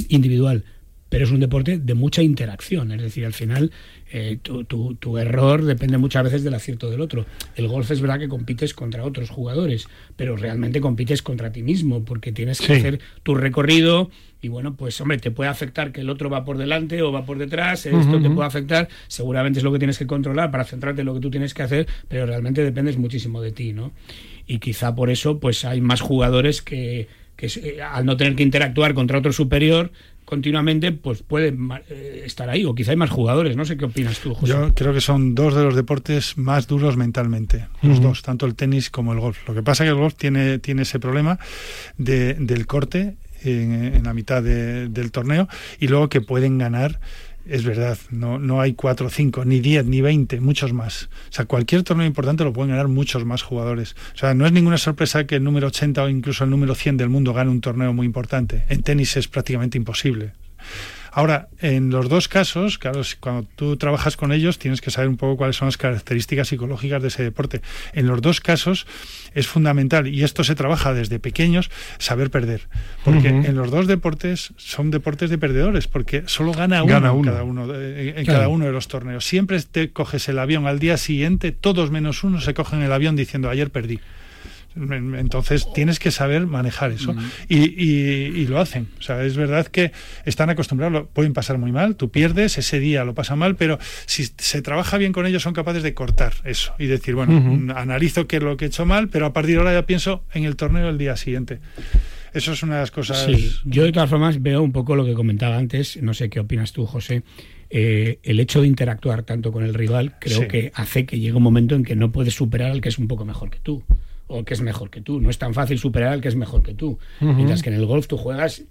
individual, pero es un deporte de mucha interacción. Es decir, al final eh, tu, tu, error depende muchas veces del acierto del otro. El golf es verdad que compites contra otros jugadores, pero realmente compites contra ti mismo, porque tienes que hacer tu recorrido y bueno, pues hombre, te puede afectar que el otro va por delante o va por detrás, esto te puede afectar, seguramente es lo que tienes que controlar para centrarte en lo que tú tienes que hacer, pero realmente dependes muchísimo de ti, ¿no? Y quizá por eso pues hay más jugadores que que eh, al no tener que interactuar contra otro superior continuamente, pues puede eh, estar ahí, o quizá hay más jugadores, no sé qué opinas tú, José. Yo creo que son dos de los deportes más duros mentalmente, los dos, tanto el tenis como el golf. Lo que pasa es que el golf tiene, tiene ese problema de, del corte en, la mitad del torneo y luego que pueden ganar es verdad, no, no hay cuatro, cinco, ni diez, ni veinte, muchos más. O sea, cualquier torneo importante lo pueden ganar muchos más jugadores. O sea, no es ninguna sorpresa que el número 80 o incluso el número 100 del mundo gane un torneo muy importante. En tenis es prácticamente imposible. Ahora, en los dos casos, claro, cuando tú trabajas con ellos tienes que saber un poco cuáles son las características psicológicas de ese deporte. En los dos casos es fundamental, y esto se trabaja desde pequeños, saber perder. Porque en los dos deportes son deportes de perdedores, porque solo gana uno, En, cada uno en cada uno de los torneos. Siempre te coges el avión al día siguiente, todos menos uno se cogen el avión diciendo ayer perdí. Entonces tienes que saber manejar eso. y, lo hacen. O sea, es verdad que están acostumbrados, pueden pasar muy mal, tú pierdes, ese día lo pasa mal, pero si se trabaja bien con ellos son capaces de cortar eso y decir, bueno, analizo qué es lo que he hecho mal, pero a partir de ahora ya pienso en el torneo el día siguiente. Eso es una de las cosas. Sí, yo de todas formas veo un poco lo que comentaba antes, no sé qué opinas tú, José. Eh, el hecho de interactuar tanto con el rival creo que hace que llegue un momento en que no puedes superar al que es un poco mejor que tú o que es mejor que tú. No es tan fácil superar al que es mejor que tú. Mientras que en el golf tú juegas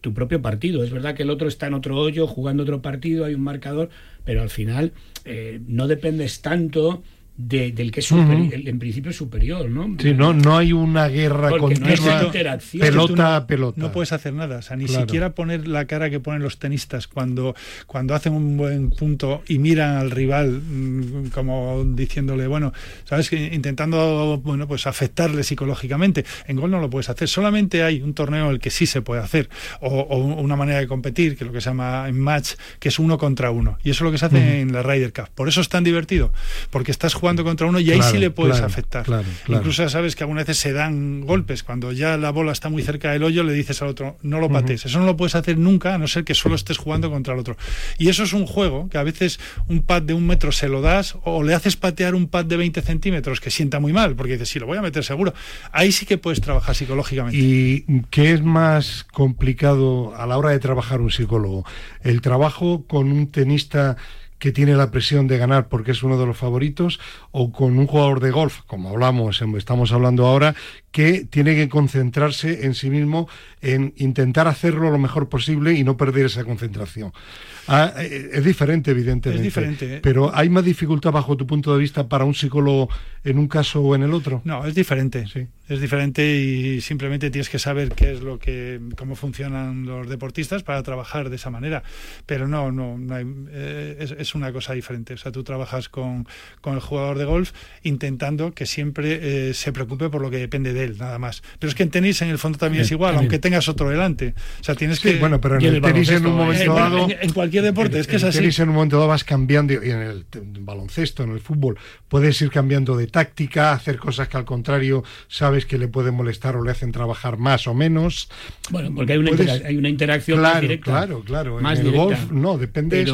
tu propio partido. Es verdad que el otro está en otro hoyo jugando otro partido, hay un marcador, pero al final eh, no dependes tanto del que es en principio superior, ¿no? Sí, no, no hay una guerra continua, pelota a pelota. No puedes hacer nada, o sea, ni siquiera poner la cara que ponen los tenistas cuando, cuando hacen un buen punto y miran al rival mm, como diciéndole, bueno, sabes, intentando, bueno, pues afectarle psicológicamente. En gol no lo puedes hacer, solamente hay un torneo en el que sí se puede hacer, o, una manera de competir, que es lo que se llama en match, que es uno contra uno, y eso es lo que se hace en la Ryder Cup. Por eso es tan divertido, porque estás jugando contra uno y ahí sí le puedes afectar. Incluso ya sabes que algunas veces se dan golpes. Cuando ya la bola está muy cerca del hoyo, le dices al otro, no lo pates. Eso no lo puedes hacer nunca, a no ser que solo estés jugando contra el otro. Y eso es un juego que a veces un pad de un metro se lo das o le haces patear un pad de 20 centímetros que sienta muy mal, porque dices, sí, lo voy a meter seguro. Ahí sí que puedes trabajar psicológicamente. ¿Y qué es más complicado a la hora de trabajar un psicólogo? ¿El trabajo con un tenista que tiene la presión de ganar porque es uno de los favoritos, o con un jugador de golf, como hablamos, estamos hablando ahora, que tiene que concentrarse en sí mismo, en intentar hacerlo lo mejor posible y no perder esa concentración. Ah, eh, es diferente, evidentemente. Es diferente. ¿eh? Pero ¿hay más dificultad bajo tu punto de vista para un psicólogo en un caso o en el otro? No, es diferente. Sí. Es diferente y simplemente tienes que saber qué es lo que, cómo funcionan los deportistas para trabajar de esa manera. Pero no, no, eh, es, una cosa diferente. O sea, tú trabajas con, con el jugador de golf intentando que siempre se preocupe por lo que depende de él, nada más. Pero es que en tenis en el fondo también es igual, aunque tengas otro delante. O sea, tienes que. Bueno, pero en el, tenis en un momento dado. en cualquier deporte, es que es así. en un momento dado vas cambiando, y en el baloncesto, en el fútbol, puedes ir cambiando de táctica, hacer cosas que al contrario sabes que le pueden molestar o le hacen trabajar más o menos. Bueno, porque hay una, hay una interacción claro, más directa. Claro, claro. En el golf no, depende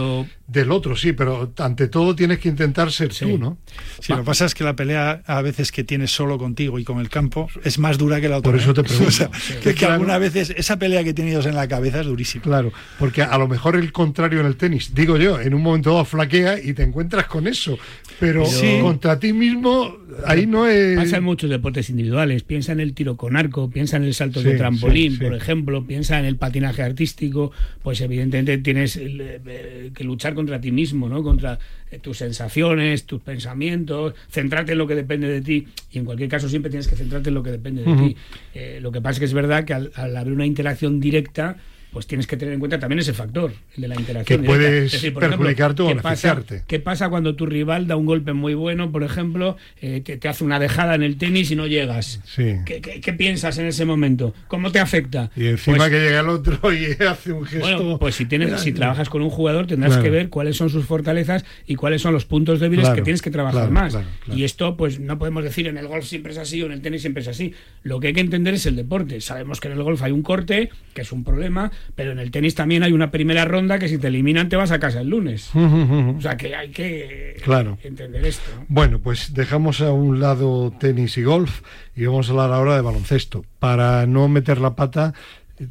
del otro, sí, pero ante todo tienes que intentar ser tú, ¿no? Sí, lo que pasa es que la pelea a veces que tienes solo contigo y con el campo es más dura que la otra. Por eso te pregunto. que, algunas veces esa pelea que tienes en la cabeza es durísima. Claro, porque a lo mejor el contrario en el tenis, digo yo, en un momento dado flaquea y te encuentras con eso, pero, contra ti mismo ahí no es... Pasa en muchos deportes individuales, piensa en el tiro con arco, piensa en el salto de trampolín, por ejemplo, piensa en el patinaje artístico, pues evidentemente tienes eh, que luchar contra ti mismo, ¿no? Contra eh, tus sensaciones, tus pensamientos, centrarte en lo que depende de ti y en cualquier caso siempre tienes que centrarte en lo que depende de ti. Eh, lo que pasa es que es verdad que al haber una interacción directa pues tienes que tener en cuenta también ese factor, el de la interacción. Que puedes perjudicarte o beneficiarte. ¿Qué pasa cuando tu rival da un golpe muy bueno, por ejemplo, eh, te, hace una dejada en el tenis y no llegas? Sí. ¿Qué, piensas en ese momento? ¿Cómo te afecta? Y encima pues que llega el otro y hace un gesto. Bueno, pues si, tienes, si trabajas con un jugador tendrás que ver cuáles son sus fortalezas y cuáles son los puntos débiles que tienes que trabajar más. Y esto, pues no podemos decir en el golf siempre es así o en el tenis siempre es así. Lo que hay que entender es el deporte. Sabemos que en el golf hay un corte, que es un problema pero en el tenis también hay una primera ronda que si te eliminan te vas a casa el lunes. o sea que hay que claro. entender esto. Bueno, pues dejamos a un lado tenis y golf y vamos a hablar ahora de baloncesto. Para no meter la pata,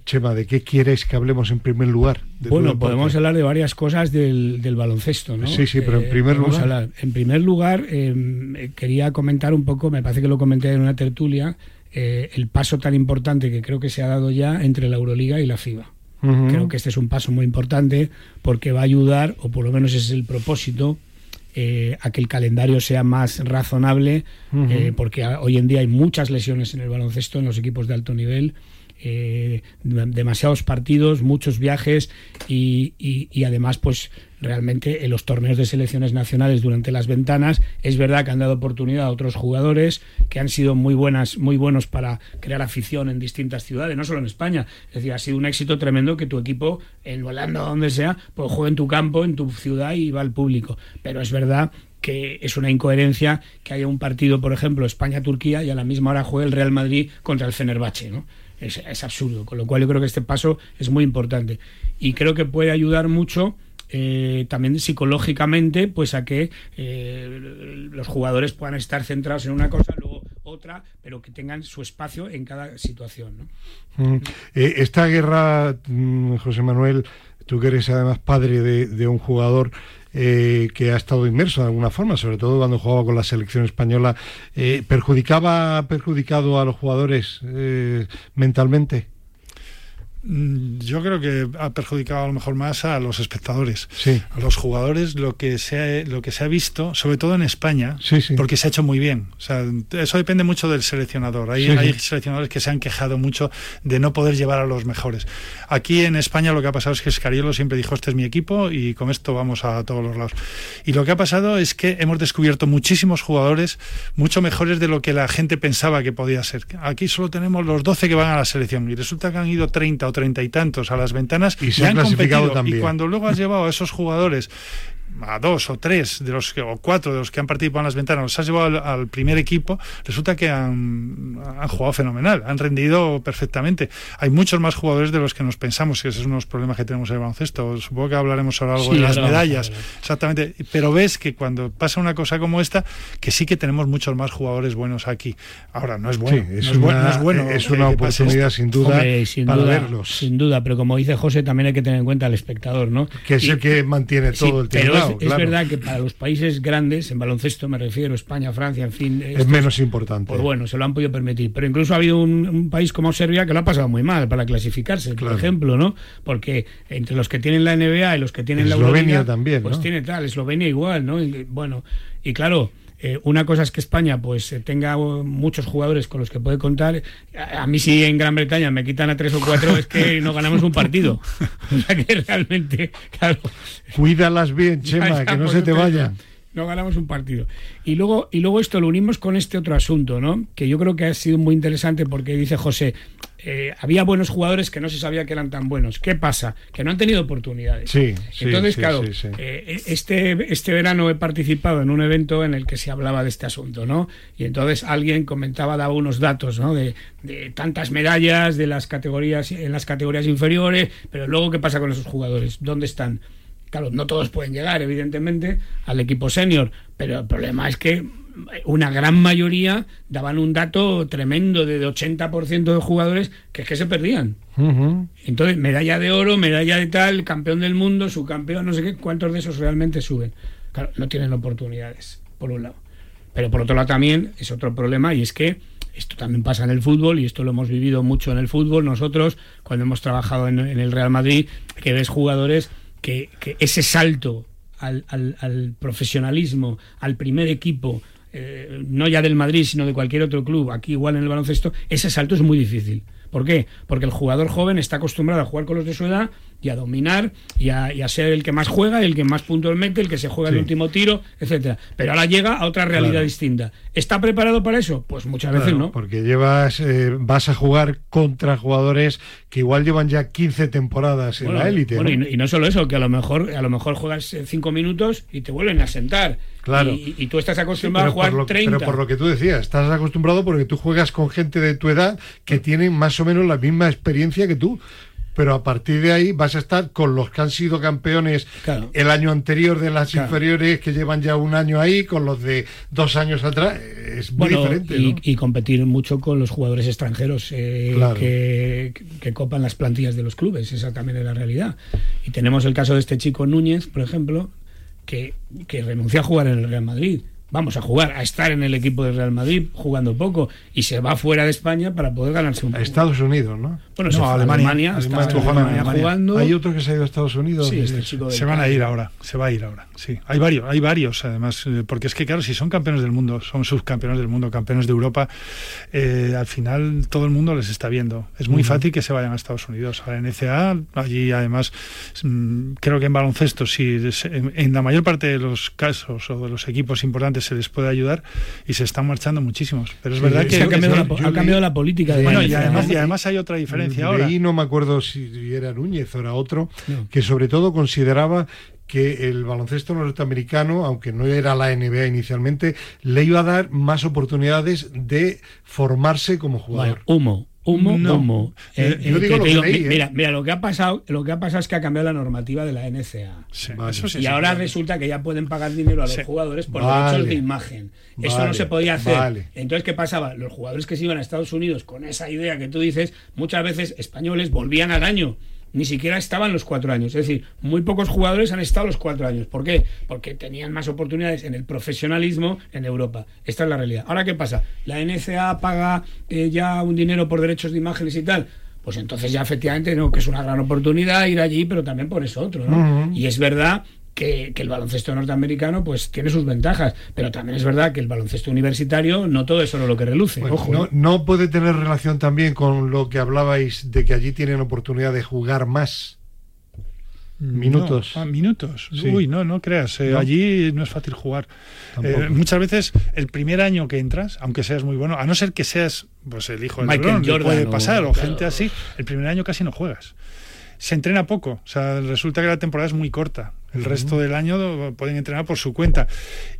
Chema, ¿de qué quieres que hablemos en primer lugar? Bueno, podemos hablar de varias cosas del, baloncesto, ¿no? Sí, sí, pero en eh, primer lugar. En primer lugar, em, quería comentar un poco, me parece que lo comenté en una tertulia, eh, el paso tan importante que creo que se ha dado ya entre la Euroliga y la FIBA. Creo que este es un paso muy importante porque va a ayudar, o por lo menos ese es el propósito, eh, a que el calendario sea más razonable, porque hoy en día hay muchas lesiones en el baloncesto en los equipos de alto nivel eh, demasiados partidos, muchos viajes y, y, además pues realmente en los torneos de selecciones nacionales durante las ventanas es verdad que han dado oportunidad a otros jugadores que han sido muy buenas muy buenos para crear afición en distintas ciudades no solo en España es decir ha sido un éxito tremendo que tu equipo en Holanda o donde sea pues juegue en tu campo en tu ciudad y va al público pero es verdad que es una incoherencia que haya un partido, por ejemplo, España-Turquía y a la misma hora juegue el Real Madrid contra el Fenerbahce, ¿no? es, absurdo. Con lo cual yo creo que este paso es muy importante. Y creo que puede ayudar mucho eh, también psicológicamente pues a que eh, los jugadores puedan estar centrados en una cosa luego otra pero que tengan su espacio en cada situación mm. eh, esta guerra mm, José Manuel tú que eres además padre de un jugador eh, que ha estado inmerso de alguna forma, sobre todo cuando jugaba con la selección española, perjudicaba, perjudicado a los jugadores mentalmente. Mm, yo creo que ha perjudicado a lo mejor más a los espectadores. Sí. A los jugadores lo que se ha, lo que se ha visto, sobre todo en España, porque se ha hecho muy bien. O sea, eso depende mucho del seleccionador. Hay, hay seleccionadores que se han quejado mucho de no poder llevar a los mejores. Aquí en España lo que ha pasado es que Scariolo siempre dijo, este es mi equipo y con esto vamos a todos los lados. Y lo que ha pasado es que hemos descubierto muchísimos jugadores mucho mejores de lo que la gente pensaba que podía ser. Aquí solo tenemos los 12 que van a la selección y resulta que han ido 30 o treinta y tantos a las ventanas y, se han, clasificado también. Y cuando luego has llevado a esos jugadores a dos o tres de los que, o cuatro de los que han participado en las ventanas, los has llevado al, primer equipo, resulta que han, han, jugado fenomenal, han rendido perfectamente. Hay muchos más jugadores de los que nos pensamos, que esos son los problemas que tenemos en el baloncesto. Supongo que hablaremos ahora algo de las medallas, exactamente. Pero ves que cuando pasa una cosa como esta, que sí que tenemos muchos más jugadores buenos aquí. Ahora, no es bueno. es, una, bueno es una oportunidad sin duda para verlos. Sin duda, pero como dice José, también hay que tener en cuenta al espectador, ¿no? Que es el que mantiene todo el tiempo es, verdad que para los países grandes, en baloncesto me refiero, España, Francia, en fin. Es menos importante. Pues bueno, se lo han podido permitir. Pero incluso ha habido un, país como Serbia que lo ha pasado muy mal para clasificarse, por ejemplo, ¿no? Porque entre los que tienen la NBA y los que tienen la Eslovenia también, Pues tiene tal, Eslovenia igual, ¿no? bueno, y claro. Eh, una cosa es que España pues eh, tenga muchos jugadores con los que puede contar. A, mí si en Gran Bretaña me quitan a tres o cuatro es que no ganamos un partido. o sea que realmente, claro. Cuídalas bien, Chema, que no se te vaya no ganamos un partido. Y luego, y luego esto lo unimos con este otro asunto, ¿no? Que yo creo que ha sido muy interesante porque dice José, eh, había buenos jugadores que no se sabía que eran tan buenos. ¿Qué pasa? Que no han tenido oportunidades. Sí, Entonces, claro, eh, este, este verano he participado en un evento en el que se hablaba de este asunto, ¿no? Y entonces alguien comentaba, daba unos datos, ¿no? De, tantas medallas de las categorías, en las categorías inferiores, pero luego, ¿qué pasa con esos jugadores? ¿Dónde están? Claro, no todos pueden llegar, evidentemente, al equipo senior, pero el problema es que una gran mayoría daban un dato tremendo de 80% de jugadores que es que se perdían. Entonces, medalla de oro, medalla de tal, campeón del mundo, subcampeón, no sé qué, ¿cuántos de esos realmente suben? Claro, no tienen oportunidades, por un lado. Pero por otro lado también es otro problema y es que esto también pasa en el fútbol y esto lo hemos vivido mucho en el fútbol. Nosotros, cuando hemos trabajado en, el Real Madrid, que ves jugadores que, ese salto al, al, profesionalismo, al primer equipo, eh, no ya del Madrid, sino de cualquier otro club, aquí igual en el baloncesto, ese salto es muy difícil. ¿Por qué? Porque el jugador joven está acostumbrado a jugar con los de su edad y a dominar y a, ser el que más juega, el que más puntos mete, el que se juega el último tiro, etcétera. Pero ahora llega a otra realidad distinta. ¿Está preparado para eso? Pues muchas veces no. Porque llevas, eh, vas a jugar contra jugadores que igual llevan ya 15 temporadas en la élite. Y, no solo eso, que a lo mejor, a lo mejor juegas 5 minutos y te vuelven a sentar. Claro. Y, tú estás acostumbrado a jugar 30. Pero por lo que tú decías, estás acostumbrado porque tú juegas con gente de tu edad que tiene más o menos la misma experiencia que tú pero a partir de ahí vas a estar con los que han sido campeones el año anterior de las inferiores, que llevan ya un año ahí, con los de dos años atrás. Es muy diferente. Y, competir mucho con los jugadores extranjeros eh, que, copan las plantillas de los clubes. Esa también es la realidad. Y tenemos el caso de este chico Núñez, por ejemplo, que, que renunció a jugar en el Real Madrid vamos a jugar, a estar en el equipo del Real Madrid jugando poco y se va fuera de España para poder ganarse un A Estados Unidos, ¿no? Bueno, no, Alemania, Alemania, jugando. Hay otro que se ha ido a Estados Unidos. Sí, este se van a ir ahora, se va a ir ahora. Sí, hay varios, hay varios además, eh, porque es que claro, si son campeones del mundo, son subcampeones del mundo, campeones de Europa, eh, al final todo el mundo les está viendo. Es muy fácil que se vayan a Estados Unidos, a la NCA, allí además mm, creo que en baloncesto, si en la mayor parte de los casos o de los equipos importantes se les puede ayudar y se están marchando muchísimos. Pero es verdad que, ha, cambiado la, política. bueno, y además, y además hay otra diferencia ahora. Ahí no me acuerdo si era Núñez o era otro, que sobre todo consideraba que el baloncesto norteamericano, aunque no era la NBA inicialmente, le iba a dar más oportunidades de formarse como jugador. humo humo, humo. Eh, eh, mira, mira, lo que ha pasado, lo que ha pasado es que ha cambiado la normativa de la NCA. y ahora resulta que ya pueden pagar dinero a los jugadores por derechos de imagen. Eso no se podía hacer. Entonces, ¿qué pasaba? Los jugadores que se iban a Estados Unidos con esa idea que tú dices, muchas veces españoles volvían al año ni siquiera estaban los cuatro años. Es decir, muy pocos jugadores han estado los cuatro años. ¿Por qué? Porque tenían más oportunidades en el profesionalismo en Europa. Esta es la realidad. Ahora, ¿qué pasa? ¿La NCA paga eh, ya un dinero por derechos de imágenes y tal? Pues entonces ya efectivamente no, que es una gran oportunidad ir allí, pero también por eso otro, ¿no? Y es verdad que, el baloncesto norteamericano pues tiene sus ventajas, pero también es verdad que el baloncesto universitario no todo es solo lo que reluce. no, ¿eh? no puede tener relación también con lo que hablabais de que allí tienen oportunidad de jugar más. Minutos. Ah, minutos. Uy, no, no creas. Eh, allí no es fácil jugar. Eh, muchas veces el primer año que entras, aunque seas muy bueno, a no ser que seas pues el hijo de Michael Jordan, puede pasar, o, gente así, el primer año casi no juegas se entrena poco. O sea, resulta que la temporada es muy corta. El resto del año pueden entrenar por su cuenta.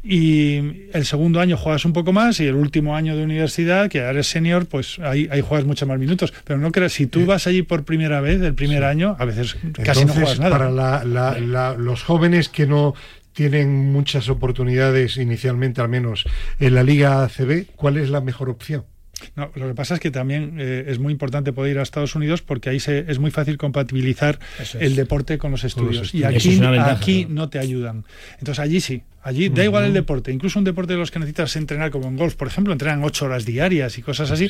Y el segundo año juegas un poco más y el último año de universidad, que eres senior, pues ahí, ahí juegas muchos más minutos. Pero no creas, si tú vas allí por primera vez, el primer año, a veces casi no juegas nada. Para los jóvenes que no tienen muchas oportunidades inicialmente, al menos en la Liga ACB, ¿cuál es la mejor opción? No, lo que pasa es que también eh, es muy importante poder ir a Estados Unidos porque ahí se, es muy fácil compatibilizar el deporte con los estudios. Y aquí, aquí no te ayudan. Entonces allí sí, Allí da igual el deporte, incluso un deporte de los que necesitas entrenar, como en golf, por ejemplo, entrenan ocho horas diarias y cosas así,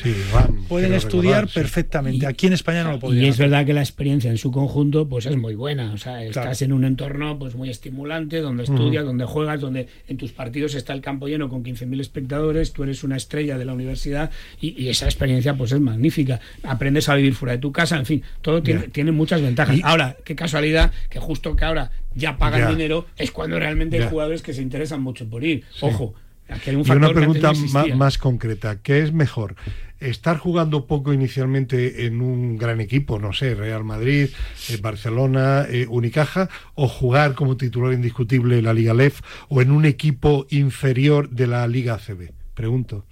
pueden estudiar perfectamente. Aquí en España no lo podrían. Y es verdad que la experiencia en su conjunto pues es muy buena. O sea, estás en un entorno pues muy estimulante, donde estudias, donde juegas, donde en tus partidos está el campo lleno con 15.000 espectadores, tú eres una estrella de la universidad y, esa experiencia pues es magnífica. Aprendes a vivir fuera de tu casa, en fin, todo tiene, muchas ventajas. ahora, qué casualidad que justo que ahora ya pagan dinero, es cuando realmente hay jugadores que se interesan mucho por ir. Ojo. Aquí hay un y una pregunta más, concreta, ¿qué es mejor? ¿Estar jugando poco inicialmente en un gran equipo, no sé, Real Madrid, eh, Barcelona, eh, Unicaja, o jugar como titular indiscutible en la Liga LEF o en un equipo inferior de la Liga ACB? Pregunto.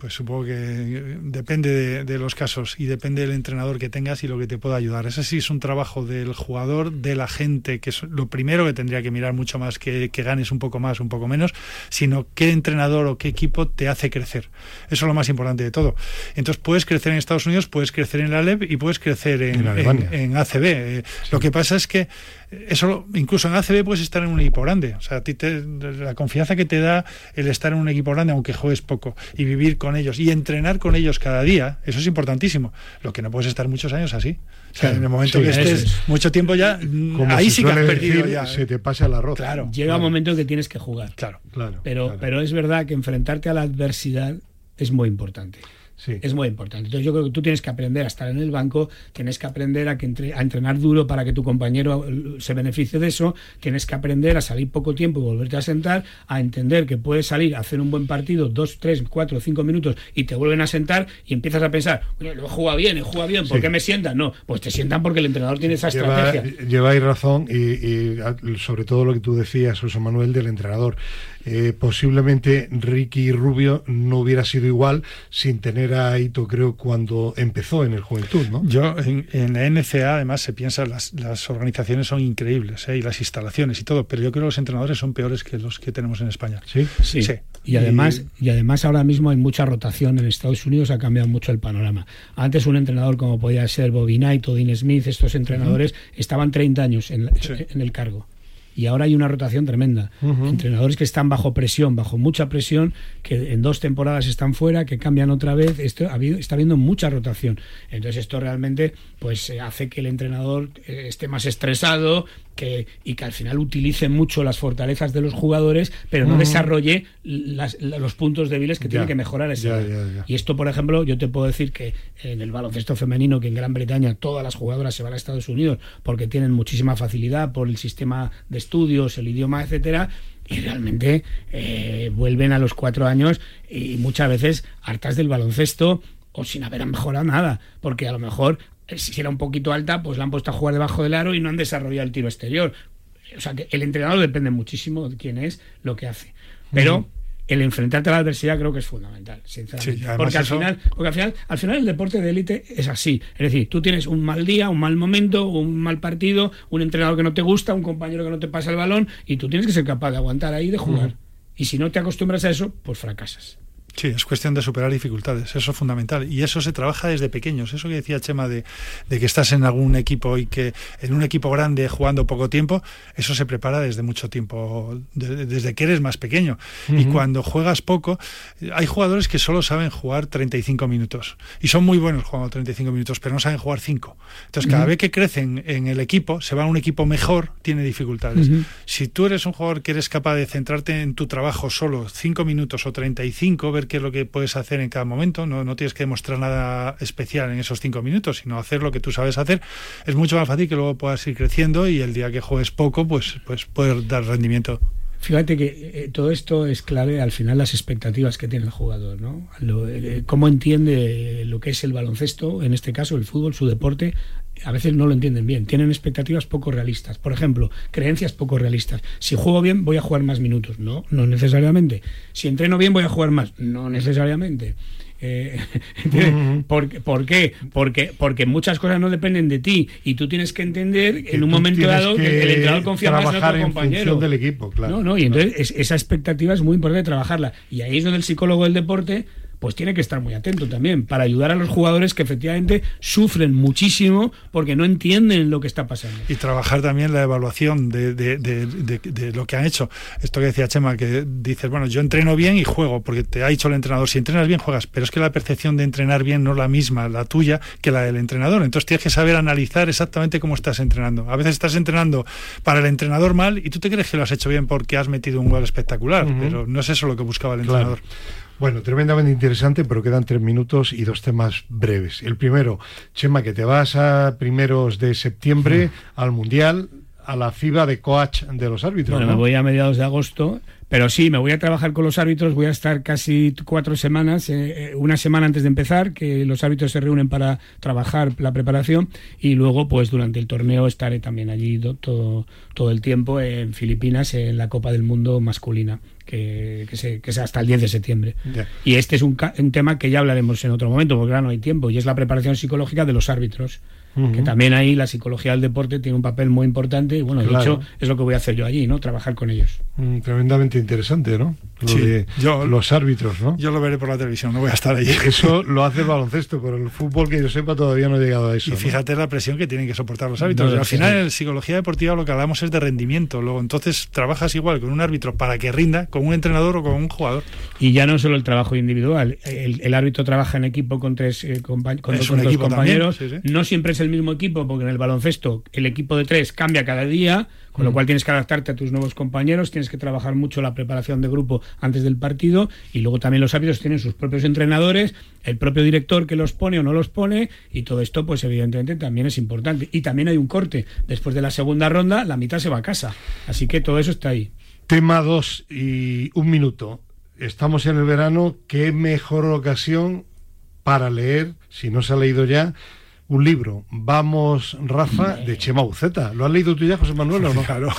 Pues supongo que eh, depende de, los casos y depende del entrenador que tengas y lo que te pueda ayudar. Ese sí es un trabajo del jugador, de la gente, que es lo primero que tendría que mirar mucho más que, que ganes un poco más, un poco menos, sino qué entrenador o qué equipo te hace crecer. Eso es lo más importante de todo. Entonces puedes crecer en Estados Unidos, puedes crecer en la LEB y puedes crecer en, en, ACB. Eh, lo que pasa es que eso incluso en ACB puedes estar en un equipo grande. O sea, a ti te, la confianza que te da el estar en un equipo grande, aunque juegues poco, y vivir con ellos y entrenar con ellos cada día, eso es importantísimo. Lo que no puedes estar muchos años así. O sea, en el momento que estés mucho tiempo ya, ahí sí que has perdido ya. Se te pasa el arroz. Claro. Llega un momento que tienes que jugar. Claro. claro pero, pero es verdad que enfrentarte a la adversidad es muy importante. Es muy importante. Entonces yo creo que tú tienes que aprender a estar en el banco, tienes que aprender a, que a entrenar duro para que tu compañero se beneficie de eso, tienes que aprender a salir poco tiempo y volverte a sentar, a entender que puedes salir a hacer un buen partido, dos, tres, cuatro, cinco minutos y te vuelven a sentar y empiezas a pensar, lo he jugado bien, he jugado bien, ¿por qué me sientan? No, pues te sientan porque el entrenador tiene esa estrategia. Lleváis razón y, sobre todo lo que tú decías, José Manuel, del entrenador. Eh, posiblemente Ricky Rubio no hubiera sido igual sin tener era Aito, creo, cuando empezó en el Juventud, ¿no? Yo, en, la NCA, además, se piensa, las, las organizaciones son increíbles, ¿eh? y las instalaciones y todo, pero yo creo que los entrenadores son peores que los que tenemos en España. Sí, sí. Y además, y... además ahora mismo hay mucha rotación en Estados Unidos, ha cambiado mucho el panorama. Antes un entrenador como podía ser Bobby Knight o Dean Smith, estos entrenadores estaban 30 años en, en el cargo y ahora hay una rotación tremenda. Entrenadores que están bajo presión, bajo mucha presión, que en dos temporadas están fuera, que cambian otra vez. Esto ha habido, está habiendo mucha rotación. Entonces esto realmente pues hace que el entrenador eh, esté más estresado, que, y que al final utilice mucho las fortalezas de los jugadores, pero no desarrolle los puntos débiles que tiene que mejorar ese. y esto, por ejemplo, yo te puedo decir que en el baloncesto femenino, que en Gran Bretaña todas las jugadoras se van a Estados Unidos porque tienen muchísima facilidad por el sistema de estudios, el idioma, etcétera, y realmente eh, vuelven a los cuatro años y muchas veces hartas del baloncesto o sin haber mejorado nada, porque a lo mejor si era un poquito alta, pues la han puesto a jugar debajo del aro y no han desarrollado el tiro exterior. O sea que el entrenador depende muchísimo de quién es, lo que hace. Pero el enfrentarte a la adversidad creo que es fundamental, sinceramente. porque, al final, porque al final, al final el deporte de élite es así. Es decir, tú tienes un mal día, un mal momento, un mal partido, un entrenador que no te gusta, un compañero que no te pasa el balón, y tú tienes que ser capaz de aguantar ahí y de jugar. Y si no te acostumbras a eso, pues fracasas. Sí, es cuestión de superar dificultades, eso es fundamental. Y eso se trabaja desde pequeños. Eso que decía Chema de, que estás en algún equipo y que en un equipo grande jugando poco tiempo, eso se prepara desde mucho tiempo, desde que eres más pequeño. Y cuando juegas poco, hay jugadores que solo saben jugar 35 minutos. Y son muy buenos jugando 35 minutos, pero no saben jugar 5. Entonces, cada vez que crecen en el equipo, se va a un equipo mejor, tiene dificultades. Si tú eres un jugador que eres capaz de centrarte en tu trabajo solo 5 minutos o 35, qué es lo que puedes hacer en cada momento, no, no tienes que demostrar nada especial en esos cinco minutos, sino hacer lo que tú sabes hacer, es mucho más fácil que luego puedas ir creciendo y el día que juegues poco, pues, pues poder dar rendimiento. Fíjate que eh, todo esto es clave al final las expectativas que tiene el jugador, ¿no? Eh, cómo entiende lo que es el baloncesto, en este caso el fútbol, su deporte, a veces no lo entienden bien, tienen expectativas poco realistas. Por ejemplo, creencias poco realistas. Si juego bien, voy a jugar más minutos. No, no necesariamente. Si entreno bien, voy a jugar más. No necesariamente. Eh, ¿por, qué? Porque, porque muchas cosas no dependen de ti y tú tienes que entender en un momento dado que el entrenador confía más en otro compañero. del equipo, claro. No, no, y entonces esa expectativa es muy importante trabajarla. Y ahí es donde el psicólogo del deporte pues tiene que estar muy atento también para ayudar a los jugadores que efectivamente sufren muchísimo porque no entienden lo que está pasando. Y trabajar también la evaluación de, de, de, lo que han hecho. Esto que decía Chema, que dices, bueno, yo entreno bien y juego, porque te ha dicho el entrenador, si entrenas bien, juegas, pero es que la percepción de entrenar bien no es la misma, la tuya, que la del entrenador. Entonces tienes que saber analizar exactamente cómo estás entrenando. A veces estás entrenando para el entrenador mal y tú te crees que lo has hecho bien porque has metido un gol espectacular, pero no es eso lo que buscaba el entrenador. Bueno, tremendamente interesante, pero quedan tres minutos y dos temas breves. El primero, Chema, que te vas a primeros de septiembre al Mundial, a la FIBA de coach de los árbitros. Bueno, me voy a mediados de agosto, pero sí, me voy a trabajar con los árbitros, voy a estar casi cuatro semanas, eh, eh, una semana antes de empezar, que los árbitros se reúnen para trabajar la preparación y luego, pues durante el torneo estaré también allí todo, todo el tiempo en Filipinas, en la Copa del Mundo masculina que, que, es hasta el 10 de septiembre. Y este es un, un, tema que ya hablaremos en otro momento, porque ahora no hay tiempo, y es la preparación psicológica de los árbitros que también ahí la psicología del deporte tiene un papel muy importante y bueno, de hecho es lo que voy a hacer yo allí, ¿no? Trabajar con ellos. Mm, tremendamente interesante, ¿no? yo, los árbitros, ¿no? Yo lo veré por la televisión, no voy a estar allí. Eso lo hace el baloncesto, pero el fútbol que yo sepa todavía no ha llegado a eso. Y fíjate la presión que tienen que soportar los árbitros. al final en psicología deportiva lo que hablamos es de rendimiento. Luego entonces trabajas igual con un árbitro para que rinda, con un entrenador o con un jugador. Y ya no solo el trabajo individual, el, árbitro trabaja en equipo con tres eh, con, dos, compañeros. No siempre es el mismo equipo, porque en el baloncesto el equipo de tres cambia cada día, con lo mm. cual tienes que adaptarte a tus nuevos compañeros, tienes que trabajar mucho la preparación de grupo antes del partido y luego también los árbitros tienen sus propios entrenadores, el propio director que los pone o no los pone y todo esto pues evidentemente también es importante. Y también hay un corte, después de la segunda ronda la mitad se va a casa, así que todo eso está ahí. Tema 2 y un minuto. Estamos en el verano, qué mejor ocasión para leer, si no se ha leído ya, un libro, Vamos Rafa, de Chema Buceta. ¿Lo has leído tú ya, José Manuel, o no? Claro.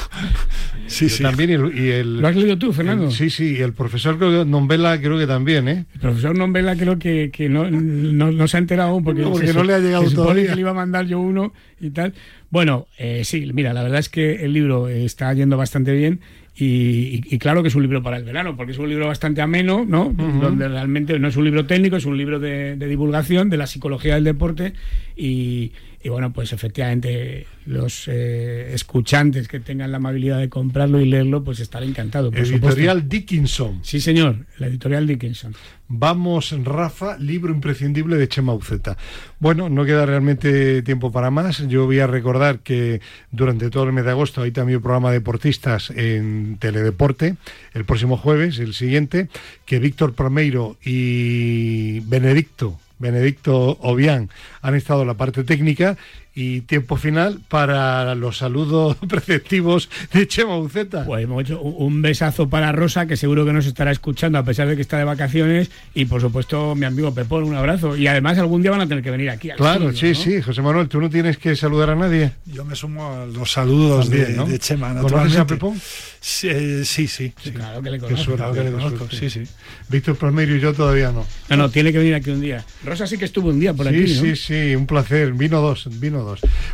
Sí, sí. También y el, y el- ¿Lo has leído tú, Fernando? el- sí, sí, y el profesor creo que Nombela creo que también, ¿eh? El profesor Nombela creo que, que no, no, no se ha enterado aún porque, No, porque se- no le ha llegado se todavía. que le iba a mandar yo uno y tal. Bueno, eh, sí, mira, la verdad es que el libro está yendo bastante bien y, y- y claro que es un libro para el verano, porque es un libro bastante ameno, ¿no? Donde realmente no es un libro técnico, es un libro de, de divulgación de la psicología del deporte y, y bueno, pues efectivamente los eh, escuchantes que tengan la amabilidad de comprarlo y leerlo, pues estaré encantado. por supuesto. Editorial Dickinson. Sí, señor, la editorial Dickinson. Vamos, Rafa, libro imprescindible de Chema Uceta. Bueno, no queda realmente tiempo para más. Yo voy a recordar que durante todo el mes de agosto hay también un programa de deportistas en Teledeporte, el próximo jueves, el siguiente, que Víctor Palmeiro y Benedicto, Benedicto Obián han estado en la parte técnica y tiempo final para los saludos preceptivos de Chema Uceta. Pues hemos hecho un besazo para Rosa, que seguro que nos estará escuchando a pesar de que está de vacaciones. Y por supuesto, mi amigo Pepón, un abrazo. Y además, algún día van a tener que venir aquí. al Claro, estudio, sí, ¿no? sí, José Manuel, tú no tienes que saludar a nadie. Yo me sumo a los saludos También, de, ¿no? de Chema, ¿Conoces a Pepón? Sí, eh, sí, sí. sí. Claro que le conozco. suerte, Claro que le conozco, sí, sí. Víctor Palmeiro y yo todavía no. No, no, tiene que venir aquí un día. Rosa sí que estuvo un día por sí, aquí, ¿no? sí, sí, un placer. Vino dos, vino dos.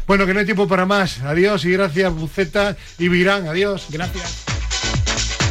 Bueno, que no hay tiempo para más. Adiós y gracias, Buceta y Virán. Adiós. Gracias.